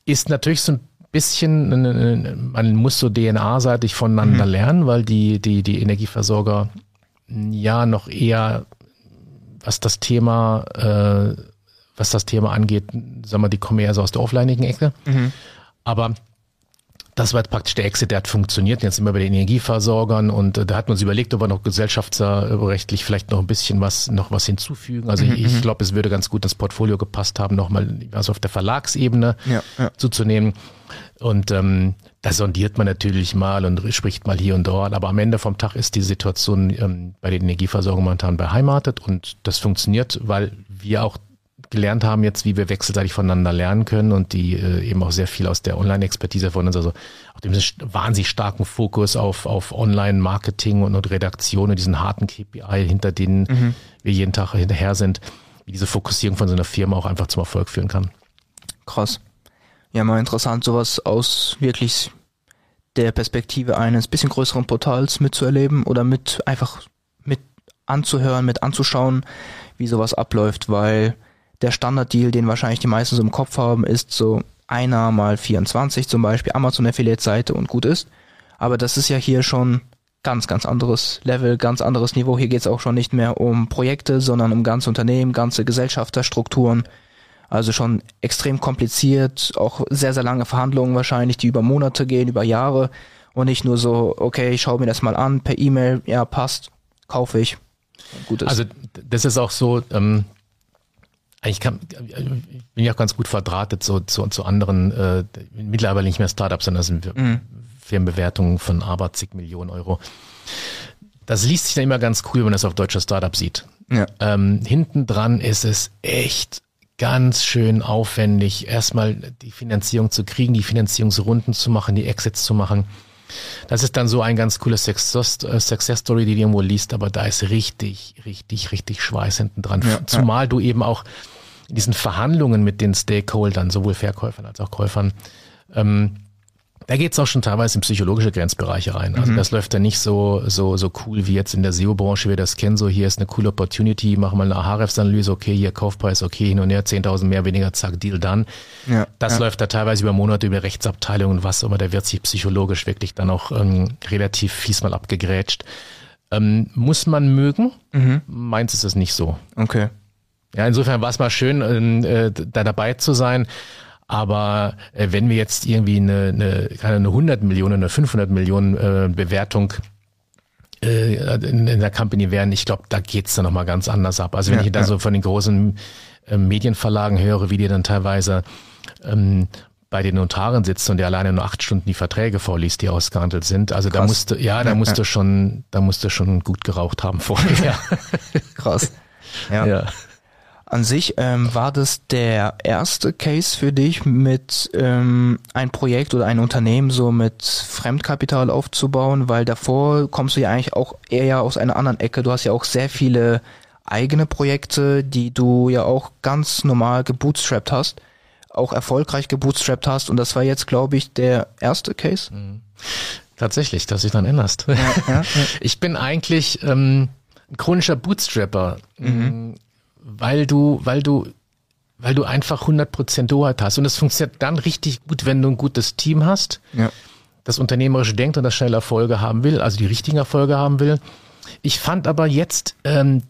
Ist natürlich so ein bisschen, man muss so DNA-seitig voneinander mhm. lernen, weil die, die, die Energieversorger ja noch eher, was das Thema, äh, was das Thema angeht, sagen wir, die kommen eher so aus der offlineigen Ecke. Mhm. Aber das war praktisch der Exit, der hat funktioniert. Jetzt sind wir bei den Energieversorgern und äh, da hat man sich überlegt, ob wir noch gesellschaftsrechtlich vielleicht noch ein bisschen was, noch was hinzufügen. Also mhm, ich mhm. glaube, es würde ganz gut ins Portfolio gepasst haben, nochmal also auf der Verlagsebene ja, ja. zuzunehmen. Und ähm, da sondiert man natürlich mal und spricht mal hier und dort, aber am Ende vom Tag ist die Situation ähm, bei den Energieversorgungen momentan beheimatet und das funktioniert, weil wir auch gelernt haben jetzt, wie wir wechselseitig voneinander lernen können und die äh, eben auch sehr viel aus der Online-Expertise von uns, also auch dem wahnsinnig starken Fokus auf, auf Online-Marketing und, und Redaktion und diesen harten KPI, hinter denen mhm. wir jeden Tag hinterher sind, wie diese Fokussierung von so einer Firma auch einfach zum Erfolg führen kann. Krass. Ja, mal interessant, sowas aus wirklich der Perspektive eines bisschen größeren Portals mitzuerleben oder mit einfach mit anzuhören, mit anzuschauen, wie sowas abläuft, weil der Standarddeal, den wahrscheinlich die meisten so im Kopf haben, ist so einer mal 24 zum Beispiel, Amazon Affiliate Seite und gut ist. Aber das ist ja hier schon ganz, ganz anderes Level, ganz anderes Niveau. Hier geht es auch schon nicht mehr um Projekte, sondern um ganze Unternehmen, ganze Gesellschafterstrukturen. Also schon extrem kompliziert, auch sehr, sehr lange Verhandlungen wahrscheinlich, die über Monate gehen, über Jahre und nicht nur so, okay, ich schaue mir das mal an per E-Mail, ja, passt, kaufe ich. Gut ist. Also das ist auch so, ähm, ich kann, bin ja auch ganz gut verdrahtet so zu, zu anderen, äh, mittlerweile nicht mehr Startups, sondern das sind mhm. Firmenbewertungen von aber zig Millionen Euro. Das liest sich dann immer ganz cool, wenn man das auf deutsche Startups sieht. Ja. Ähm, hinten dran ist es echt ganz schön aufwendig, erstmal die Finanzierung zu kriegen, die Finanzierungsrunden zu machen, die Exits zu machen. Das ist dann so ein ganz cooles äh, Success Story, die du irgendwo liest, aber da ist richtig, richtig, richtig Schweiß hinten dran. Ja, Zumal ja. du eben auch in diesen Verhandlungen mit den Stakeholdern, sowohl Verkäufern als auch Käufern, ähm, da geht's auch schon teilweise in psychologische Grenzbereiche rein. Also mhm. das läuft ja nicht so, so, so cool wie jetzt in der SEO-Branche, wie wir das kennen. So, hier ist eine coole Opportunity, mach mal eine Ahrefs-Analyse, okay, hier Kaufpreis, okay, hin und her, 10.000 mehr, weniger, zack, Deal dann. Ja, das ja. läuft da teilweise über Monate, über Rechtsabteilungen, was immer, da wird sich psychologisch wirklich dann auch ähm, relativ fies mal abgegrätscht. Ähm, muss man mögen? Mhm. Meins ist es nicht so. Okay. Ja, insofern war es mal schön, ähm, äh, da dabei zu sein. Aber äh, wenn wir jetzt irgendwie eine, eine, eine 100 Millionen, eine 500 Millionen äh, Bewertung äh, in, in der Company wären, ich glaube, da geht's dann nochmal ganz anders ab. Also wenn ja, ich da ja. so von den großen äh, Medienverlagen höre, wie die dann teilweise ähm, bei den Notaren sitzt und der alleine nur acht Stunden die Verträge vorliest, die ausgehandelt sind. Also Krass. da musste, ja, da musste ja. schon, da musste schon gut geraucht haben vorher. Krass. Ja. ja. An sich ähm, war das der erste Case für dich, mit ähm, ein Projekt oder ein Unternehmen so mit Fremdkapital aufzubauen, weil davor kommst du ja eigentlich auch eher aus einer anderen Ecke. Du hast ja auch sehr viele eigene Projekte, die du ja auch ganz normal gebootstrapped hast, auch erfolgreich gebootstrapped hast und das war jetzt, glaube ich, der erste Case. Mhm. Tatsächlich, dass sich dann änderst. Ja, ja, ja. Ich bin eigentlich ähm, ein chronischer Bootstrapper. Mhm weil du, weil du, weil du einfach 100% Hoheit hast. Und es funktioniert dann richtig gut, wenn du ein gutes Team hast, ja. das unternehmerisch denkt und das schnell Erfolge haben will, also die richtigen Erfolge haben will. Ich fand aber jetzt, ähm,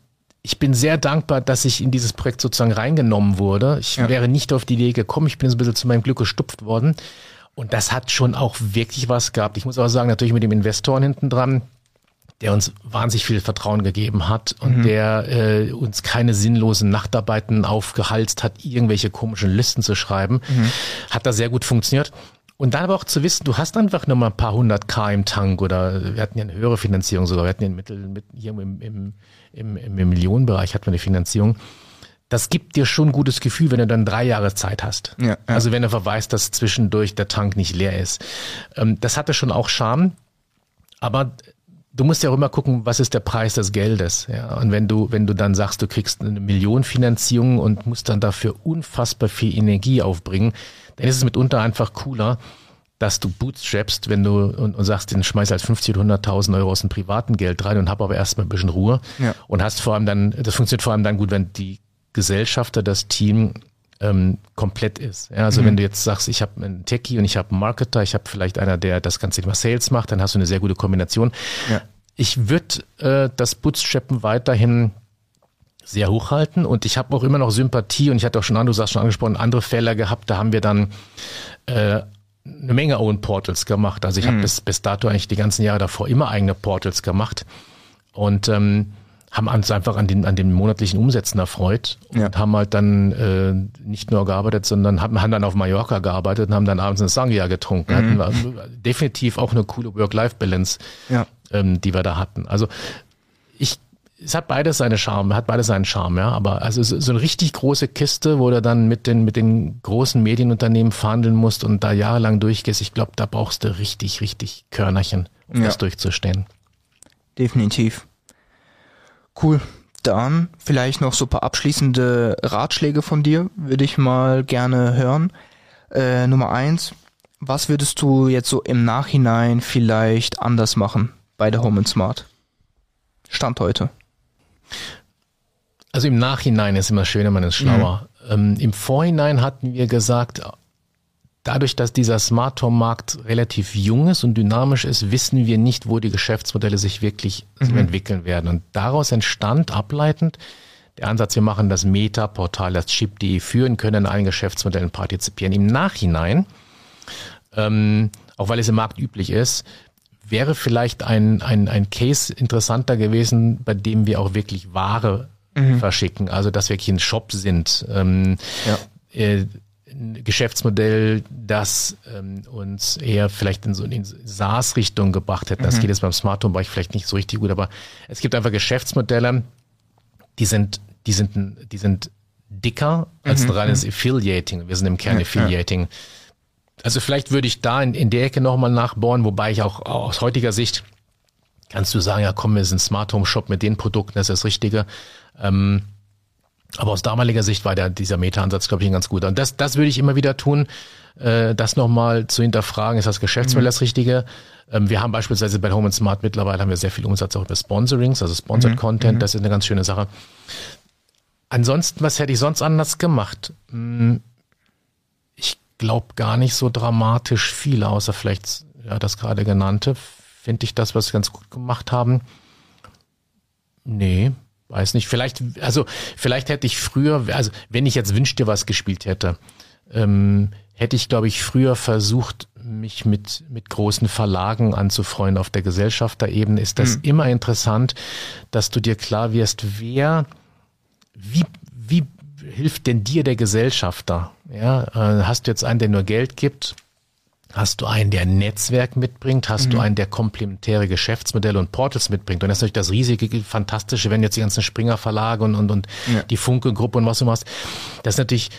ich bin sehr dankbar, dass ich in dieses Projekt sozusagen reingenommen wurde. Ich ja. wäre nicht auf die Idee gekommen, ich bin so ein bisschen zu meinem Glück gestupft worden. Und das hat schon auch wirklich was gehabt. Ich muss aber sagen, natürlich mit dem Investoren hinten dran, der uns wahnsinnig viel Vertrauen gegeben hat und mhm. der äh, uns keine sinnlosen Nachtarbeiten aufgehalst hat, irgendwelche komischen Listen zu schreiben, mhm. hat da sehr gut funktioniert. Und dann aber auch zu wissen, du hast einfach nur mal ein paar hundert K im Tank oder wir hatten ja eine höhere Finanzierung sogar, wir hatten ja Mittel mit hier im, im, im, im Millionenbereich hatten wir eine Finanzierung. Das gibt dir schon ein gutes Gefühl, wenn du dann drei Jahre Zeit hast. Ja, ja. Also wenn du verweist, dass zwischendurch der Tank nicht leer ist. Ähm, das hatte schon auch Charme. Aber du musst ja auch immer gucken, was ist der Preis des Geldes. Ja? Und wenn du, wenn du dann sagst, du kriegst eine Million Finanzierung und musst dann dafür unfassbar viel Energie aufbringen, dann ist es mitunter einfach cooler, dass du bootstrappst, wenn du und, und sagst, den schmeiß als 50 oder 100.000 Euro aus dem privaten Geld rein und hab aber erstmal ein bisschen Ruhe ja. und hast vor allem dann, das funktioniert vor allem dann gut, wenn die Gesellschafter, das Team ähm, komplett ist. Ja, also mhm. wenn du jetzt sagst, ich habe einen Techie und ich habe einen Marketer, ich habe vielleicht einer, der das Ganze immer Sales macht, dann hast du eine sehr gute Kombination. Ja. Ich würde äh, das Bootstrappen weiterhin sehr hochhalten und ich habe auch immer noch Sympathie und ich hatte auch schon, du sagst schon angesprochen, andere Fälle gehabt, da haben wir dann äh, eine Menge Own Portals gemacht. Also ich mhm. habe bis, bis dato eigentlich die ganzen Jahre davor immer eigene Portals gemacht und ähm, haben uns einfach an den, an den monatlichen Umsätzen erfreut und Ja. haben halt dann äh, nicht nur gearbeitet, sondern haben, haben dann auf Mallorca gearbeitet und haben dann abends eine Sangria getrunken. Hatten wir definitiv auch eine coole Work-Life-Balance, Ja. ähm, die wir da hatten. Also ich, es hat beides seine Charme, hat beides seinen Charme, ja. Aber also so so eine richtig große Kiste, wo du dann mit den, mit den großen Medienunternehmen verhandeln musst und da jahrelang durchgehst, ich glaube, da brauchst du richtig, richtig Körnerchen, um Ja. das durchzustehen. Definitiv. Cool. Dann vielleicht noch so ein paar abschließende Ratschläge von dir, würde ich mal gerne hören. Äh, Nummer eins, was würdest du jetzt so im Nachhinein vielleicht anders machen bei der Home and Smart? Stand heute. Also im Nachhinein ist immer schöner, man ist schlauer. Mhm. Ähm, Im Vorhinein hatten wir gesagt, dadurch, dass dieser Smart Home Markt relativ jung ist und dynamisch ist, wissen wir nicht, wo die Geschäftsmodelle sich wirklich Mhm. entwickeln werden. Und daraus entstand ableitend der Ansatz, wir machen das Meta-Portal, das Chip.de führen, können an allen Geschäftsmodellen partizipieren. Im Nachhinein, ähm, auch weil es im Markt üblich ist, wäre vielleicht ein, ein, ein Case interessanter gewesen, bei dem wir auch wirklich Ware verschicken, also dass wir wirklich ein Shop sind. Ähm, Ja. äh, ein Geschäftsmodell, das ähm, uns eher vielleicht in so in SaaS-Richtung gebracht hätte. Das geht jetzt beim Smart Home Bereich vielleicht nicht so richtig gut, aber es gibt einfach Geschäftsmodelle, die sind, die sind, die sind dicker als ein reines Affiliating. Wir sind im Kern Affiliating. Also vielleicht würde ich da in, in der Ecke nochmal nachbohren, wobei ich auch aus heutiger Sicht kannst du sagen, ja komm, wir sind Smart Home Shop mit den Produkten, das ist das Richtige. Ähm, aber aus damaliger Sicht war der, dieser Meta-Ansatz, glaube ich, ein ganz guter. Und das, das würde ich immer wieder tun, äh, das nochmal zu hinterfragen, ist das Geschäftsmodell das Richtige? Ähm, wir haben beispielsweise bei Home and Smart mittlerweile haben wir sehr viel Umsatz auch über Sponsorings, also Sponsored Content, das ist eine ganz schöne Sache. Ansonsten, was hätte ich sonst anders gemacht? Hm, Ich glaube gar nicht so dramatisch viel, außer vielleicht ja, das gerade genannte. Finde ich das, was wir ganz gut gemacht haben. Nee, weiß nicht. Vielleicht, also vielleicht hätte ich früher, also wenn ich jetzt Wünsch dir was gespielt hätte, ähm, hätte ich, glaube ich, früher versucht, mich mit, mit großen Verlagen anzufreuen. Auf der Gesellschafterebene ist das immer interessant, dass du dir klar wirst, wer, wie, wie hilft denn dir der Gesellschafter? Ja, äh, hast du jetzt einen, der nur Geld gibt? Hast du einen, der Netzwerk mitbringt? Hast du einen, der komplementäre Geschäftsmodelle und Portals mitbringt? Und das ist natürlich das riesige, fantastische, wenn jetzt die ganzen Springer Verlage und, und, und Ja. die Funke-Gruppe und was du machst. Das ist natürlich,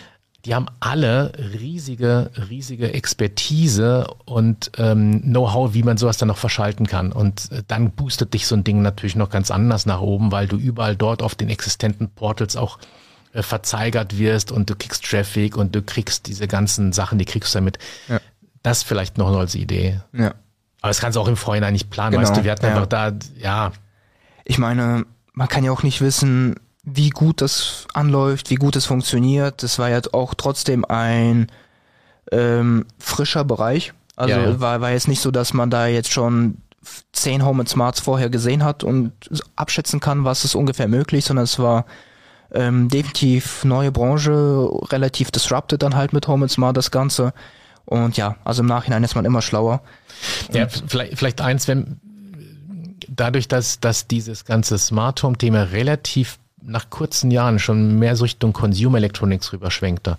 die haben alle riesige, riesige Expertise und ähm, Know-how, wie man sowas dann noch verschalten kann. Und äh, dann boostet dich so ein Ding natürlich noch ganz anders nach oben, weil du überall dort auf den existenten Portals auch äh, verzeigert wirst und du kriegst Traffic und du kriegst diese ganzen Sachen, die kriegst du damit. Ja. Das vielleicht noch als Idee. Ja. Aber das kannst du auch im Vorhinein nicht planen, Genau, weißt du, wir hatten ja. einfach da, ja, Ich meine, man kann ja auch nicht wissen, wie gut das anläuft, wie gut es funktioniert. Das war ja auch trotzdem ein ähm, frischer Bereich. Also Ja, ja. War, war jetzt nicht so, dass man da jetzt schon zehn Home and Smarts vorher gesehen hat und abschätzen kann, was ist ungefähr möglich, sondern es war ähm, definitiv neue Branche, relativ disrupted dann halt mit Home and Smart das Ganze. Und ja, also im Nachhinein ist man immer schlauer. Ja, vielleicht, vielleicht eins, wenn dadurch, dass, dass dieses ganze Smart Home Thema relativ nach kurzen Jahren schon mehr so Richtung Consumer Electronics rüberschwenkte,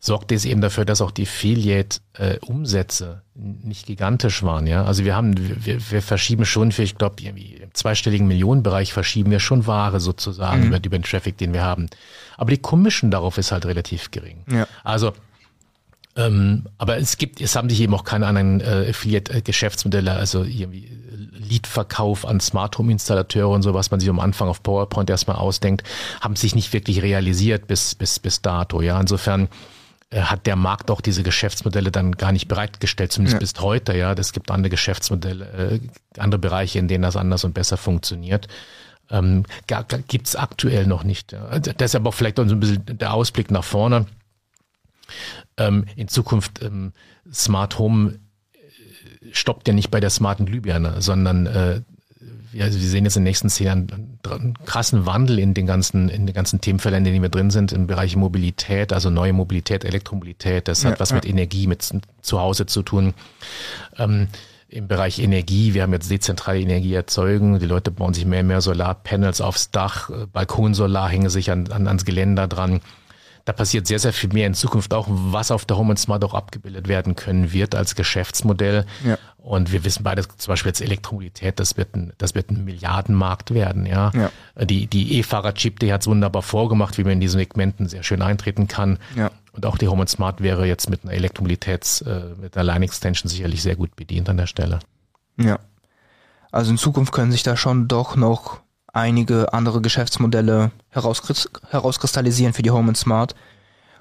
sorgt es eben dafür, dass auch die Affiliate-Umsätze nicht gigantisch waren. Ja, also wir haben, wir, wir verschieben schon für, ich glaube, irgendwie im zweistelligen Millionenbereich verschieben wir schon Ware sozusagen über, über den Traffic, den wir haben. Aber die Commission darauf ist halt relativ gering. Ja. Also ähm, aber es gibt, es haben sich eben auch keine anderen äh, Affiliate-Geschäftsmodelle, also irgendwie Lead-Verkauf an Smart Home-Installateure und so, was man sich am Anfang auf PowerPoint erstmal ausdenkt, haben sich nicht wirklich realisiert bis, bis, bis dato. Ja, insofern äh, hat der Markt auch diese Geschäftsmodelle dann gar nicht bereitgestellt, zumindest Ja. bis heute. Ja, es gibt andere Geschäftsmodelle, äh, andere Bereiche, in denen das anders und besser funktioniert. Ähm, gar, gibt's aktuell noch nicht. Ja. Deshalb auch vielleicht auch so ein bisschen der Ausblick nach vorne ähm, in Zukunft ähm, Smart Home äh, stoppt ja nicht bei der smarten Glühbirne, sondern äh, wir, also wir sehen jetzt in den nächsten zehn Jahren einen, krassen Wandel in den ganzen, in den ganzen Themenfeldern, in denen wir drin sind, im Bereich Mobilität, also neue Mobilität, Elektromobilität, das Ja, hat was ja. mit Energie, mit zu Hause zu tun. Ähm, im Bereich Energie. Wir haben jetzt dezentrale Energieerzeugung. Die Leute bauen sich mehr und mehr Solarpanels aufs Dach. Balkonsolar hängen sich an, an, ans Geländer dran. Da passiert sehr, sehr viel mehr in Zukunft auch, was auf der Home and Smart auch abgebildet werden können wird als Geschäftsmodell. Ja. Und wir wissen beide, zum Beispiel jetzt Elektromobilität, das wird ein, das wird ein Milliardenmarkt werden, ja. ja. Die, die E-Fahrer-Chip, die hat es wunderbar vorgemacht, wie man in diesen Segmenten sehr schön eintreten kann. Ja. Und auch die Home and Smart wäre jetzt mit einer Elektromobilitäts, äh, mit einer Line Extension sicherlich sehr gut bedient an der Stelle. Ja. Also in Zukunft können sich da schon doch noch einige andere Geschäftsmodelle herauskristallisieren für die Home and Smart.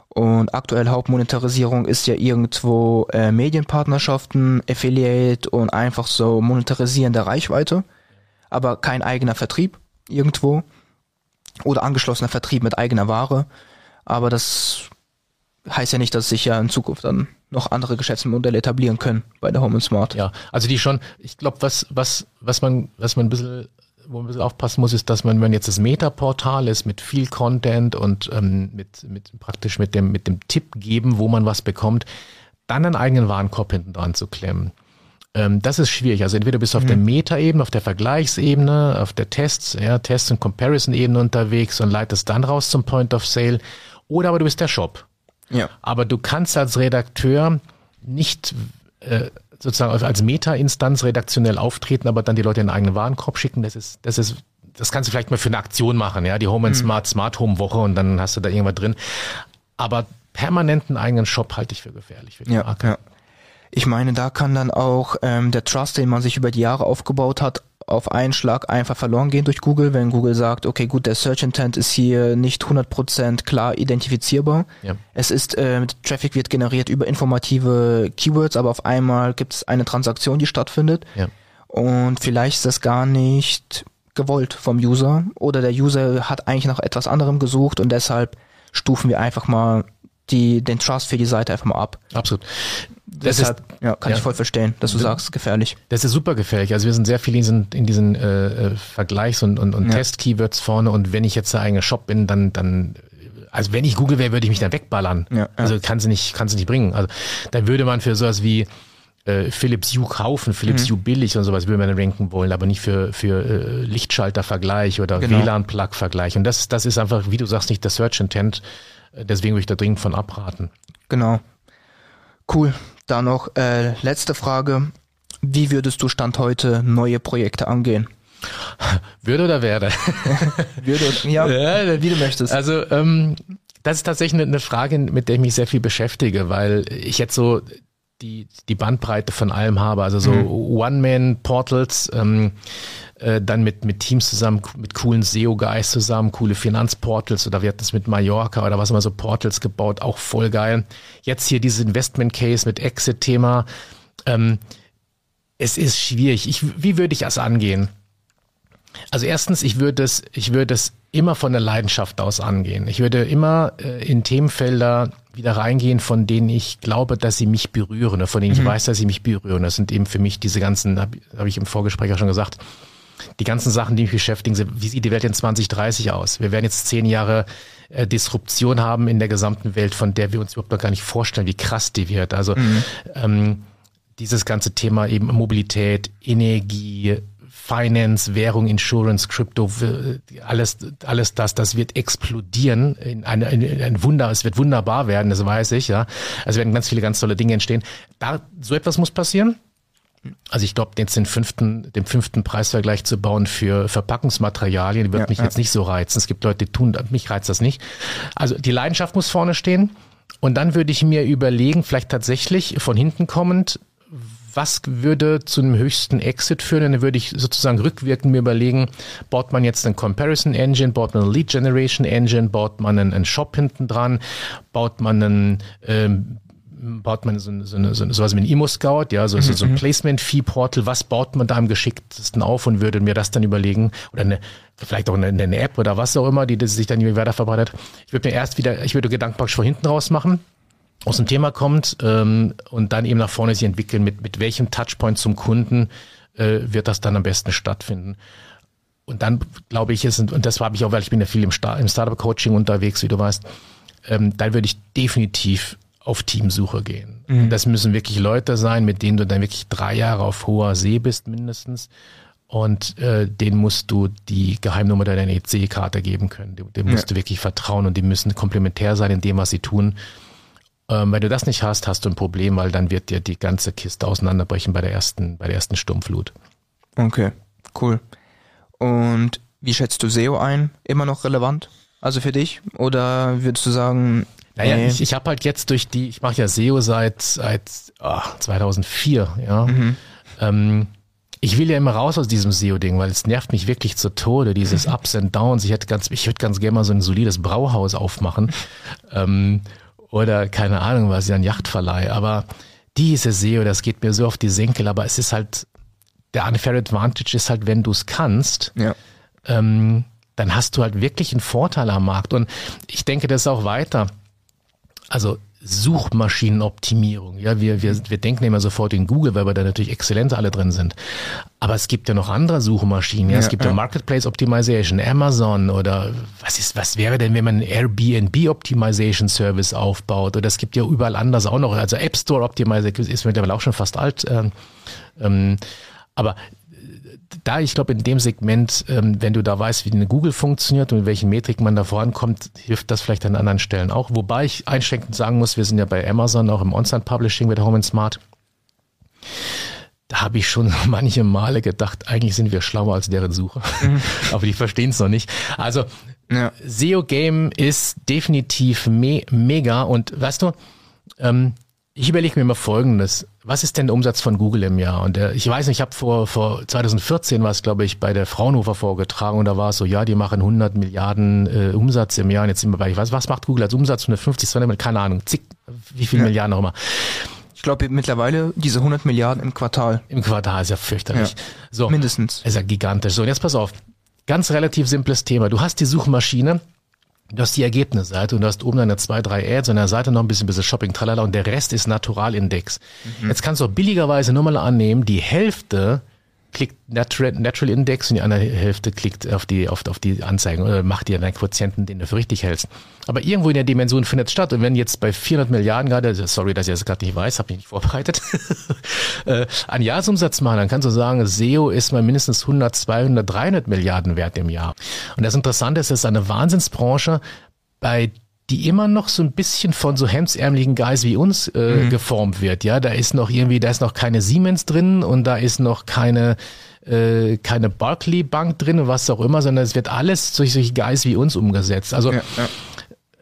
Und aktuell Hauptmonetarisierung ist ja irgendwo äh, Medienpartnerschaften, Affiliate und einfach so Monetarisieren der Reichweite, aber kein eigener Vertrieb irgendwo oder angeschlossener Vertrieb mit eigener Ware. Aber das heißt ja nicht, dass sich ja in Zukunft dann noch andere Geschäftsmodelle etablieren können bei der Home and Smart. Ja, also die schon, ich glaube, was, was, was man, was man ein bisschen wo man ein bisschen aufpassen muss, ist, dass man, wenn jetzt das Meta-Portal ist mit viel Content und ähm, mit, mit praktisch mit dem, mit dem Tipp geben, wo man was bekommt, dann einen eigenen Warenkorb hinten dran zu klemmen. Ähm, das ist schwierig. Also entweder bist du auf mhm. der Meta-Ebene, auf der Vergleichsebene, auf der Tests, ja, Test- und Comparison-Ebene unterwegs und leitest dann raus zum Point of Sale, oder aber du bist der Shop. Ja. Aber du kannst als Redakteur nicht äh, sozusagen als Meta-Instanz redaktionell auftreten, aber dann die Leute in den eigenen Warenkorb schicken, das ist, das ist, das kannst du vielleicht mal für eine Aktion machen, ja, die Home and mhm. Smart, Smart Home Woche und dann hast du da irgendwas drin. Aber permanenten eigenen Shop halte ich für gefährlich für die ja, Marke. Ja. Ich meine, da kann dann auch ähm, der Trust, den man sich über die Jahre aufgebaut hat, auf einen Schlag einfach verloren gehen durch Google, wenn Google sagt, okay, gut, der Search Intent ist hier nicht 100% klar identifizierbar. Ja. Es ist, äh, Traffic wird generiert über informative Keywords, aber auf einmal gibt es eine Transaktion, die stattfindet. Ja. Und vielleicht ist das gar nicht gewollt vom User oder der User hat eigentlich nach etwas anderem gesucht und deshalb stufen wir einfach mal die, den Trust für die Seite einfach mal ab. Absolut. Das Deshalb, ist, ja, kann ja. ich voll verstehen, dass du das, sagst, gefährlich. Das ist super gefährlich. Also wir sind sehr viel in diesen, in diesen äh, äh, Vergleichs- und, und, und ja. Test-Keywords vorne und wenn ich jetzt der eigene Shop bin, dann, dann also wenn ich Google wäre, würde ich mich dann wegballern. Ja. Also kann sie nicht, kann sie nicht bringen. Also dann würde man für sowas wie äh, Philips Hue kaufen, Philips mhm. Hue billig und sowas würde man dann ranken wollen, aber nicht für, für äh, Lichtschalter-Vergleich oder genau. WLAN-Plug-Vergleich. Und das, das ist einfach, wie du sagst, nicht der Search Intent. Deswegen würde ich da dringend von abraten. Genau. Cool. Dann noch äh, letzte Frage. Wie würdest du Stand heute neue Projekte angehen? Würde oder werde? Würde, ja, ja, wie du möchtest. Also ähm, das ist tatsächlich eine Frage, mit der ich mich sehr viel beschäftige, weil ich jetzt so die, die Bandbreite von allem habe. Also so mhm. One-Man-Portals, ähm, äh, dann mit, mit Teams zusammen, mit coolen SEO-Guys zusammen, coole Finanzportals oder wir hatten es mit Mallorca oder was immer so Portals gebaut, auch voll geil. Jetzt hier dieses Investment-Case mit Exit-Thema. Ähm, es ist schwierig. Ich, wie würde ich das angehen? Also erstens, ich würde es, ich würde es immer von der Leidenschaft aus angehen. Ich würde immer äh, in Themenfelder wieder reingehen, von denen ich glaube, dass sie mich berühren, von denen mhm. ich weiß, dass sie mich berühren. Das sind eben für mich diese ganzen, habe hab ich im Vorgespräch auch schon gesagt, die ganzen Sachen, die mich beschäftigen, sind, wie sieht die Welt in 2030 aus? Wir werden jetzt zehn Jahre äh, Disruption haben in der gesamten Welt, von der wir uns überhaupt noch gar nicht vorstellen, wie krass die wird. Also mhm. ähm, dieses ganze Thema eben Mobilität, Energie, Finance, Währung, Insurance, Crypto, alles, alles das, das wird explodieren in, eine, in ein Wunder, es wird wunderbar werden, das weiß ich, ja. Also werden ganz viele ganz tolle Dinge entstehen. Da, so etwas muss passieren. Also ich glaube, jetzt den fünften, den fünften Preisvergleich zu bauen für Verpackungsmaterialien wird ja, mich ja. jetzt nicht so reizen. Es gibt Leute, die tun, mich reizt das nicht. Also die Leidenschaft muss vorne stehen. Und dann würde ich mir überlegen, vielleicht tatsächlich von hinten kommend, was würde zu einem höchsten Exit führen? Dann würde ich sozusagen rückwirkend mir überlegen, baut man jetzt einen Comparison Engine, baut man eine Lead Generation Engine, baut man einen, einen Shop hinten dran, baut man einen ähm, baut man so, so, eine, so sowas wie ein Emo-Scout, ja, so, mhm. so ein mhm. Placement-Fee-Portal, was baut man da am geschicktesten auf und würde mir das dann überlegen, oder eine, vielleicht auch eine, eine App oder was auch immer, die, die sich dann irgendwie weiter verbreitet. Ich würde mir erst wieder, ich würde Gedanken praktisch von hinten raus machen, aus dem Thema kommt ähm, und dann eben nach vorne sich entwickeln, mit, mit welchem Touchpoint zum Kunden äh, wird das dann am besten stattfinden. Und dann glaube ich, ist, und das habe ich auch, weil ich bin ja viel im, Star im Startup-Coaching unterwegs, wie du weißt, ähm, dann würde ich definitiv auf Teamsuche gehen. Mhm. Das müssen wirklich Leute sein, mit denen du dann wirklich drei Jahre auf hoher See bist mindestens. Und äh, denen musst du die Geheimnummer deiner EC-Karte geben können. Dem musst ja. du wirklich vertrauen und die müssen komplementär sein in dem, was sie tun. Ähm, wenn du das nicht hast, hast du ein Problem, weil dann wird dir die ganze Kiste auseinanderbrechen bei der ersten, bei der ersten Sturmflut. Okay, cool. Und wie schätzt du SEO ein? Immer noch relevant? Also für dich? Oder würdest du sagen, naja, nee. ich, ich habe halt jetzt durch die, ich mache ja SEO seit, seit oh, 2004, ja. Mhm. Ähm, ich will ja immer raus aus diesem SEO-Ding, weil es nervt mich wirklich zu Tode, dieses Ups and Downs. Ich hätte ganz, ich würde ganz gerne mal so ein solides Brauhaus aufmachen. Ähm, oder keine Ahnung was, ja ein Yachtverleih. Aber diese SEO, das geht mir so auf die Senkel, aber es ist halt, der unfair advantage ist halt, wenn du es kannst, ja. ähm, dann hast du halt wirklich einen Vorteil am Markt. Und ich denke das auch weiter. Also Suchmaschinenoptimierung. Ja, wir, wir, wir denken immer sofort in Google, weil wir da natürlich exzellent alle drin sind. Aber es gibt ja noch andere Suchmaschinen. Ja, ja es gibt ja, Marketplace Optimization, Amazon oder was ist, was wäre denn, wenn man einen Airbnb Optimization Service aufbaut? Oder es gibt ja überall anders auch noch, also App Store Optimization ist mittlerweile auch schon fast alt. Ähm, ähm, aber da, ich glaube, in dem Segment, ähm, wenn du da weißt, wie eine Google funktioniert und in welchen Metriken man da vorankommt, hilft das vielleicht an anderen Stellen auch. Wobei ich einschränkend sagen muss, wir sind ja bei Amazon auch im On-Site-Publishing mit Home and Smart. Da habe ich schon manche Male gedacht, eigentlich sind wir schlauer als deren Suche. Mhm. Aber die verstehen es noch nicht. Also ja. SEO-Game ist definitiv me mega und weißt du, ähm, ich überlege mir mal Folgendes. Was ist denn der Umsatz von Google im Jahr? Und der, ich weiß nicht, ich habe vor, vor 2014 war es, glaube ich, bei der Fraunhofer vorgetragen und da war es so, ja, die machen 100 Milliarden äh, Umsatz im Jahr. Und jetzt sind wir bei, ich weiß, was macht Google als Umsatz? 150, 200 Milliarden, keine Ahnung, zig, wie viele ja. Milliarden auch immer. Ich glaube mittlerweile diese 100 Milliarden im Quartal. Im Quartal ist ja fürchterlich. Ja. So, Mindestens. Ist ja gigantisch. So, und jetzt pass auf. Ganz relativ simples Thema. Du hast die Suchmaschine, Du hast die Ergebnisseite und du hast oben deine zwei, drei Ads und der Seite noch ein bisschen, bisschen Shopping, tralala und der Rest ist Naturalindex. Mhm. Jetzt kannst du auch billigerweise nur mal annehmen, die Hälfte klickt Natural, Index und die andere Hälfte klickt auf die, auf, auf die Anzeigen oder macht dir deinen Quotienten, den du für richtig hältst. Aber irgendwo in der Dimension findet es statt. Und wenn jetzt bei 400 Milliarden gerade, sorry, dass ich das gerade nicht weiß, habe ich nicht vorbereitet, äh, an Jahresumsatz machen, dann kannst du sagen, SEO ist mal mindestens 100, 200, 300 Milliarden wert im Jahr. Und das Interessante ist, es ist eine Wahnsinnsbranche, bei die immer noch so ein bisschen von so hemsärmeligen Guys wie uns äh, mhm. geformt wird. Ja, da ist noch irgendwie, da ist noch keine Siemens drin und da ist noch keine äh, keine Barclay Bank drin und was auch immer, sondern es wird alles durch solche Guys wie uns umgesetzt. Also ja, ja.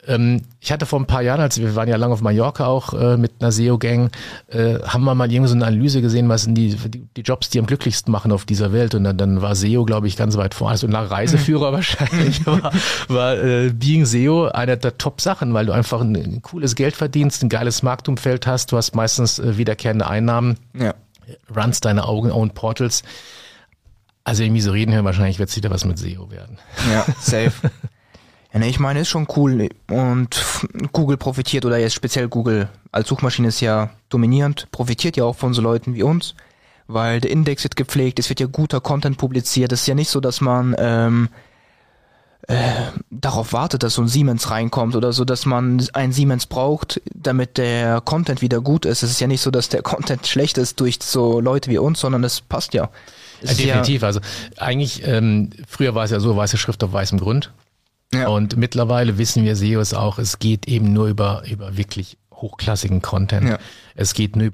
Ähm, ich hatte vor ein paar Jahren, als wir waren ja lange auf Mallorca auch äh, mit einer SEO-Gang, äh, haben wir mal irgendwie so eine Analyse gesehen, was sind die, die, die Jobs, die am glücklichsten machen auf dieser Welt. Und dann, dann war SEO, glaube ich, ganz weit vor. Also nach Reiseführer mhm. wahrscheinlich war, war äh, Being SEO eine der Top-Sachen, weil du einfach ein, ein, cooles Geld verdienst, ein geiles Marktumfeld hast, du hast meistens äh, wiederkehrende Einnahmen, ja. runst deine Augen-Own Portals. Also irgendwie so reden hören, wahrscheinlich wird es wieder was mit SEO werden. Ja, safe. Ja, ne, ich meine, ist schon cool und Google profitiert oder jetzt speziell Google als Suchmaschine ist ja dominierend, profitiert ja auch von so Leuten wie uns, weil der Index wird gepflegt, es wird ja guter Content publiziert. Es ist ja nicht so, dass man ähm, äh, darauf wartet, dass so ein Siemens reinkommt oder so, dass man ein Siemens braucht, damit der Content wieder gut ist. Es ist ja nicht so, dass der Content schlecht ist durch so Leute wie uns, sondern es passt ja. ja definitiv. Also eigentlich, ähm, früher war es ja so, weiße Schrift auf weißem Grund. Ja. Und mittlerweile wissen wir SEOs auch, es geht eben nur über, über wirklich hochklassigen Content. Ja. Es geht nur